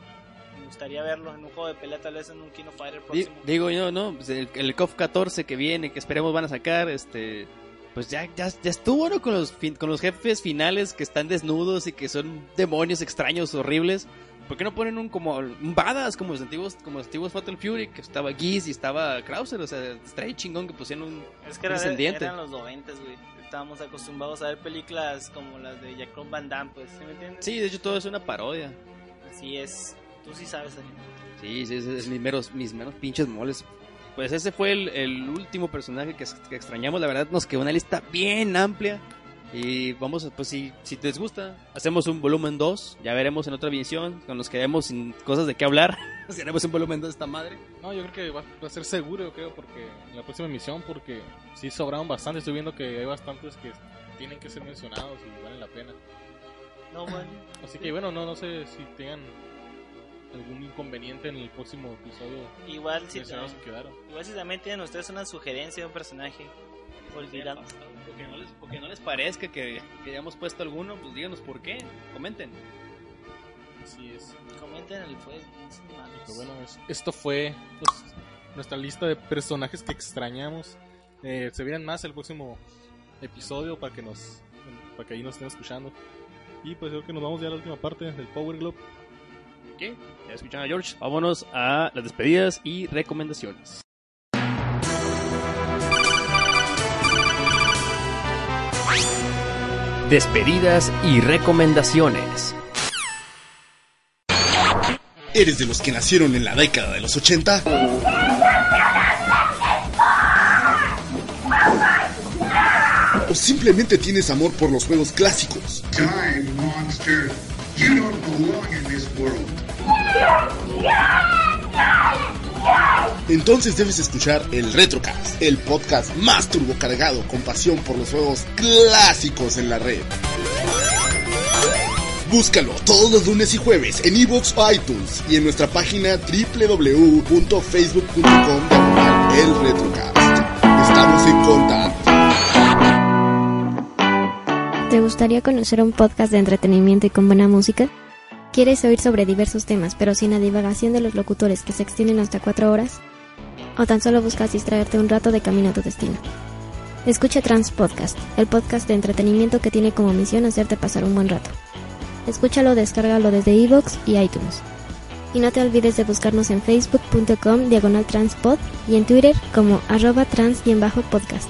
S4: Gustaría verlo en un juego de pelea, tal vez en un Kino Fighter próximo.
S2: digo yo, ¿no? Pues el, el KOF 14 que viene, que esperemos van a sacar, este... Pues ya, ya, ya estuvo, ¿no? Con los, fin- con los jefes finales que están desnudos y que son demonios extraños, horribles. ¿Por qué no ponen un como un badass como los antiguos como los antiguos Fatal Fury que estaba Geese y estaba Krauser? O sea, estaría chingón que pusieran un...
S4: Es que era-
S2: descendiente.
S4: eran los 90, güey. Estábamos acostumbrados a ver películas como las de Jacob Van Damme, pues, ¿sí me entiendes?
S2: Sí, de hecho todo es una parodia.
S4: Así es. Tú sí sabes, Daniel.
S2: Sí, sí, es, es mis meros, mis meros pinches moles. Pues ese fue el, el último personaje que, que extrañamos. La verdad nos quedó una lista bien amplia. Y vamos, a- pues si, si les gusta, hacemos un volumen 2. Ya veremos en otra visión. Cuando nos quedemos sin cosas de qué hablar. si haremos un volumen 2 de esta madre.
S3: No, yo creo que va, va a ser seguro, yo creo, porque en la próxima emisión, porque sí sobraron bastante. Estoy viendo que hay bastantes que tienen que ser mencionados y valen la pena.
S4: No, bueno.
S3: Así que bueno, no, no sé si tengan algún inconveniente en el próximo episodio
S4: Igual si,
S3: que quedaron.
S4: igual si también tienen ustedes una sugerencia de un personaje olvidado.
S2: Porque no les, porque no les parezca que, que hayamos puesto alguno, pues díganos por qué. Comenten.
S3: Así es.
S4: Comenten en el.
S3: Pero bueno, es- esto fue pues, nuestra lista de personajes que extrañamos. Eh, se vienen más el próximo episodio para que nos para que ahí nos estén escuchando. Y pues creo que nos vamos ya a la última parte del Power Glove.
S2: ¿Qué? Ya escucharon a George. Vámonos a las despedidas y recomendaciones. Despedidas y recomendaciones.
S1: ¿Eres de los que nacieron en la década de los 80? ¿O simplemente tienes amor por los juegos clásicos? Entonces debes escuchar el Retrocast, el podcast más turbocargado con pasión por los juegos clásicos en la red. Búscalo todos los lunes y jueves en iVoox o iTunes y en nuestra página www.facebook.com el Retrocast. Estamos en contacto.
S6: ¿Te gustaría conocer un podcast de entretenimiento y con buena música? ¿Quieres oír sobre diversos temas, pero sin la divagación de los locutores que se extienden hasta cuatro horas? ¿O tan solo buscas distraerte un rato de camino a tu destino? Escucha Trans Podcast, el podcast de entretenimiento que tiene como misión hacerte pasar un buen rato. Escúchalo, descárgalo desde iVoox y iTunes. Y no te olvides de buscarnos en facebook.com diagonal transpod y en Twitter como arroba trans-podcast.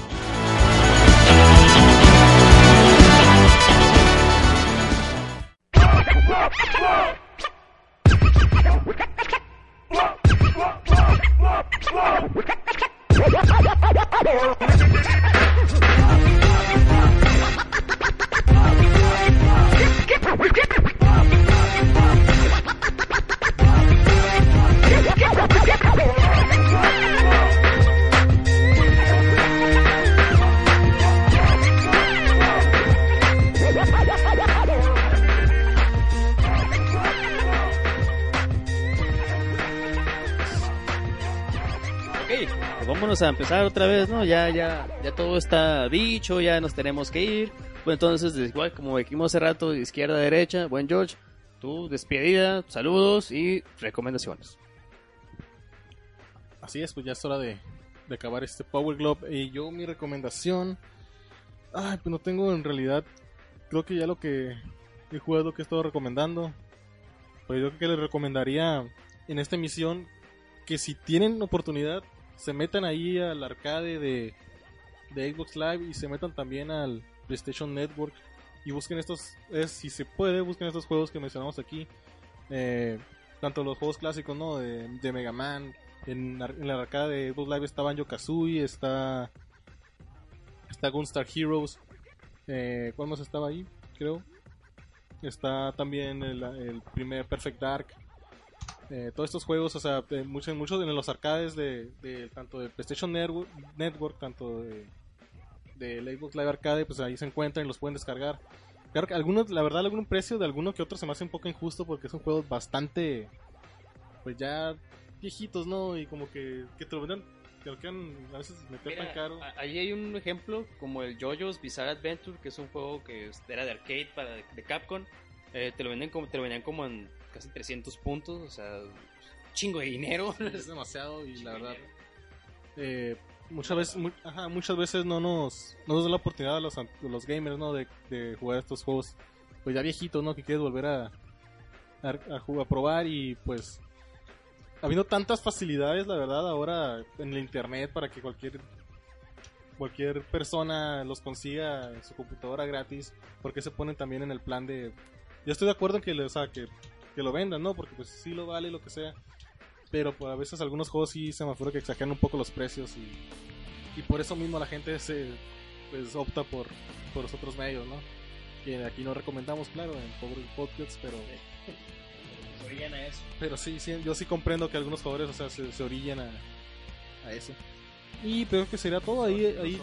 S2: A empezar otra vez, ¿no? Ya, ya, ya todo está dicho, ya nos tenemos que ir. Pues entonces, igual como dijimos hace rato, izquierda derecha, buen George, tu despedida, saludos y recomendaciones.
S3: Así es, pues ya es hora de, de acabar este Power Glove. Y yo mi recomendación... Ay, pues no tengo en realidad... Creo que ya lo que he jugado, que he estado recomendando. Pues yo creo que les recomendaría en esta emisión que si tienen oportunidad se metan ahí al arcade de, de Xbox Live y se metan también al PlayStation Network y busquen estos, es, si se puede, busquen estos juegos que mencionamos aquí. Eh, tanto los juegos clásicos, ¿no? De, de Mega Man. En, en la arcade de Xbox Live está Banjo Kazooie, está. Está Gunstar Heroes. Eh, ¿Cuál más estaba ahí? Creo. Está también el, el primer Perfect Dark. Eh, todos estos juegos, o sea, de muchos, muchos en los arcades de, de tanto de PlayStation Network, Network tanto de, del Xbox Live Arcade, pues ahí se encuentran y los pueden descargar. Claro que algunos, la verdad, algún precio de alguno que otro se me hace un poco injusto porque son juegos bastante, pues ya viejitos, ¿no? Y como que, que te lo vendan, que lo quieran a veces meter tan caro.
S2: ahí hay un ejemplo como el JoJo's Bizarre Adventure, que es un juego que era de arcade para de Capcom. Eh, te lo venden como te lo vendían como en casi 300 puntos, o sea, chingo de dinero.
S3: Es demasiado y la verdad, eh, muchas veces, mu- ajá, muchas veces no nos, no nos da la oportunidad a los, a los gamers, ¿no? De, de jugar estos juegos, pues ya viejitos, ¿no? Que quieres volver a, a, a jugar, a probar y pues habiendo tantas facilidades, la verdad, ahora en el internet para que cualquier cualquier persona los consiga en su computadora gratis, porque se ponen también en el plan de yo estoy de acuerdo en que, o sea, que, que lo vendan, ¿no? Porque pues sí lo vale lo que sea. Pero pues, a veces algunos juegos sí se me ocurre que exageran un poco los precios y, y por eso mismo la gente se pues opta por, por los otros medios, ¿no? Que aquí no recomendamos, claro, en Podcasts, pero
S4: Se orillan a eso.
S3: pero sí, sí, yo sí comprendo que algunos jugadores, o sea, se, se orillan a, a eso. Y creo que sería todo ahí, ahí,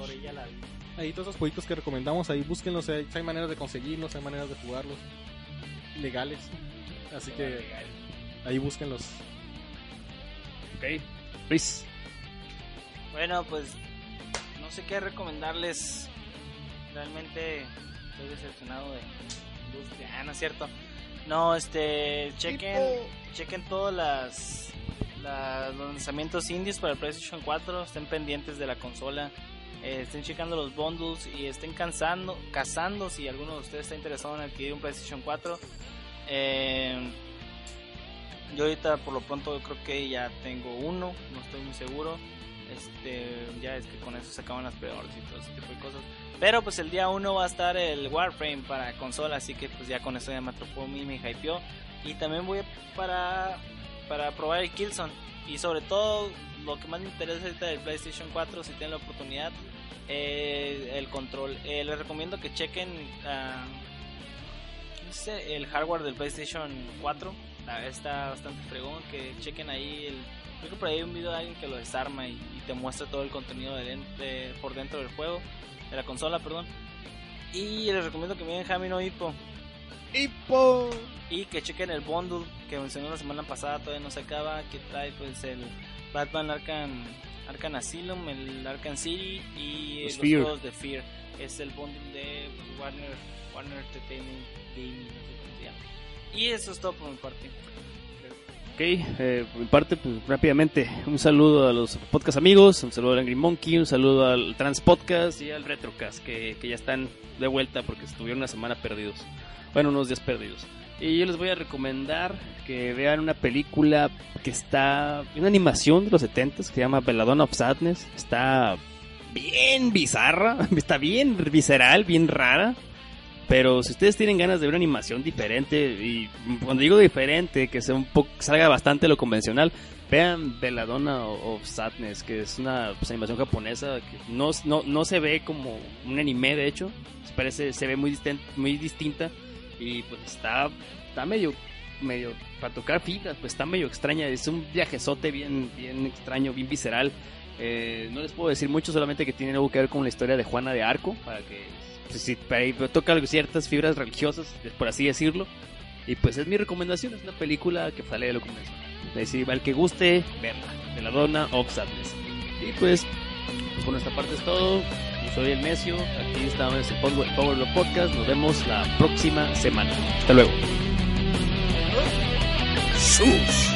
S3: ahí todos esos jueguitos que recomendamos, ahí búsquenlos, hay, hay maneras de conseguirlos, hay maneras de jugarlos legales. Así que ahí búsquenlos.
S2: ok, Luis.
S4: Bueno, pues no sé qué recomendarles. Realmente estoy decepcionado de industria. Ah, no es cierto. No, este, chequen, chequen todas las, las- los lanzamientos indies para el PlayStation 4. Estén pendientes de la consola. eh, estén checando los bundles y estén cansando, cazando si alguno de ustedes está interesado en adquirir un PlayStation 4. Eh, yo ahorita por lo pronto creo que ya tengo uno, no estoy muy seguro. Este, ya es que con eso se acaban las peores y todo ese tipo de cosas. Pero pues el día 1 va a estar el Warframe para consola, así que pues ya con eso ya me atrapó a mí, me hypeó. Y también voy para, para probar el Killzone. Y sobre todo, lo que más me interesa ahorita del PlayStation 4, si tienen la oportunidad, eh, el control. Eh, les recomiendo que chequen ah, el hardware del PlayStation 4. Ah, Está bastante fregón. Que chequen ahí. El, creo que por ahí hay un video de alguien que lo desarma y, y te muestra todo el contenido de, den- de- por dentro del juego, de la consola, perdón. Y les recomiendo que miren Jamino Hippo.
S2: ¡Hipo!
S4: Y que chequen el bundle que mencioné la semana pasada, todavía no se acaba, que trae pues el Batman Arkham, Arkham Asylum, el Arkham City y
S2: Los
S4: los, juegos de Fear. Es el bundle de Warner, Warner Entertainment Gaming, no sé cómo se llama. Y eso es todo por mi parte.
S2: Ok, eh, por mi parte, pues rápidamente, un saludo a los podcast amigos, un saludo al Angry Monkey, un saludo al Trans Podcast y al Retrocast, que, que ya están de vuelta porque estuvieron una semana perdidos. Bueno, unos días perdidos. Y yo les voy a recomendar que vean una película que está, una animación de los 70 que se llama Belladonna of Sadness. Está bien bizarra, está bien visceral, bien rara. Pero si ustedes tienen ganas de ver una animación diferente, y cuando digo diferente, que sea un poco, salga bastante lo convencional, vean Belladonna of Sadness, que es una pues, animación japonesa que no, no, no se ve como un anime, de hecho, se parece, se ve muy, distin- muy distinta y pues está, está medio, medio, para tocar fibras, pues está medio extraña, es un viajezote bien, bien extraño, bien visceral. Eh, no les puedo decir mucho, solamente que tiene algo que ver con la historia de Juana de Arco, para que pues, para ahí toca ciertas fibras religiosas, por así decirlo. Y pues es mi recomendación, es una película que sale de lo convencional. Decir, al que guste, verla, de la dona of Sadness. Y pues por nuestra parte es todo. Yo soy el Necio, aquí estamos en el Power Glove Podcast. Nos vemos la próxima semana. Hasta luego.
S1: ¡Sus!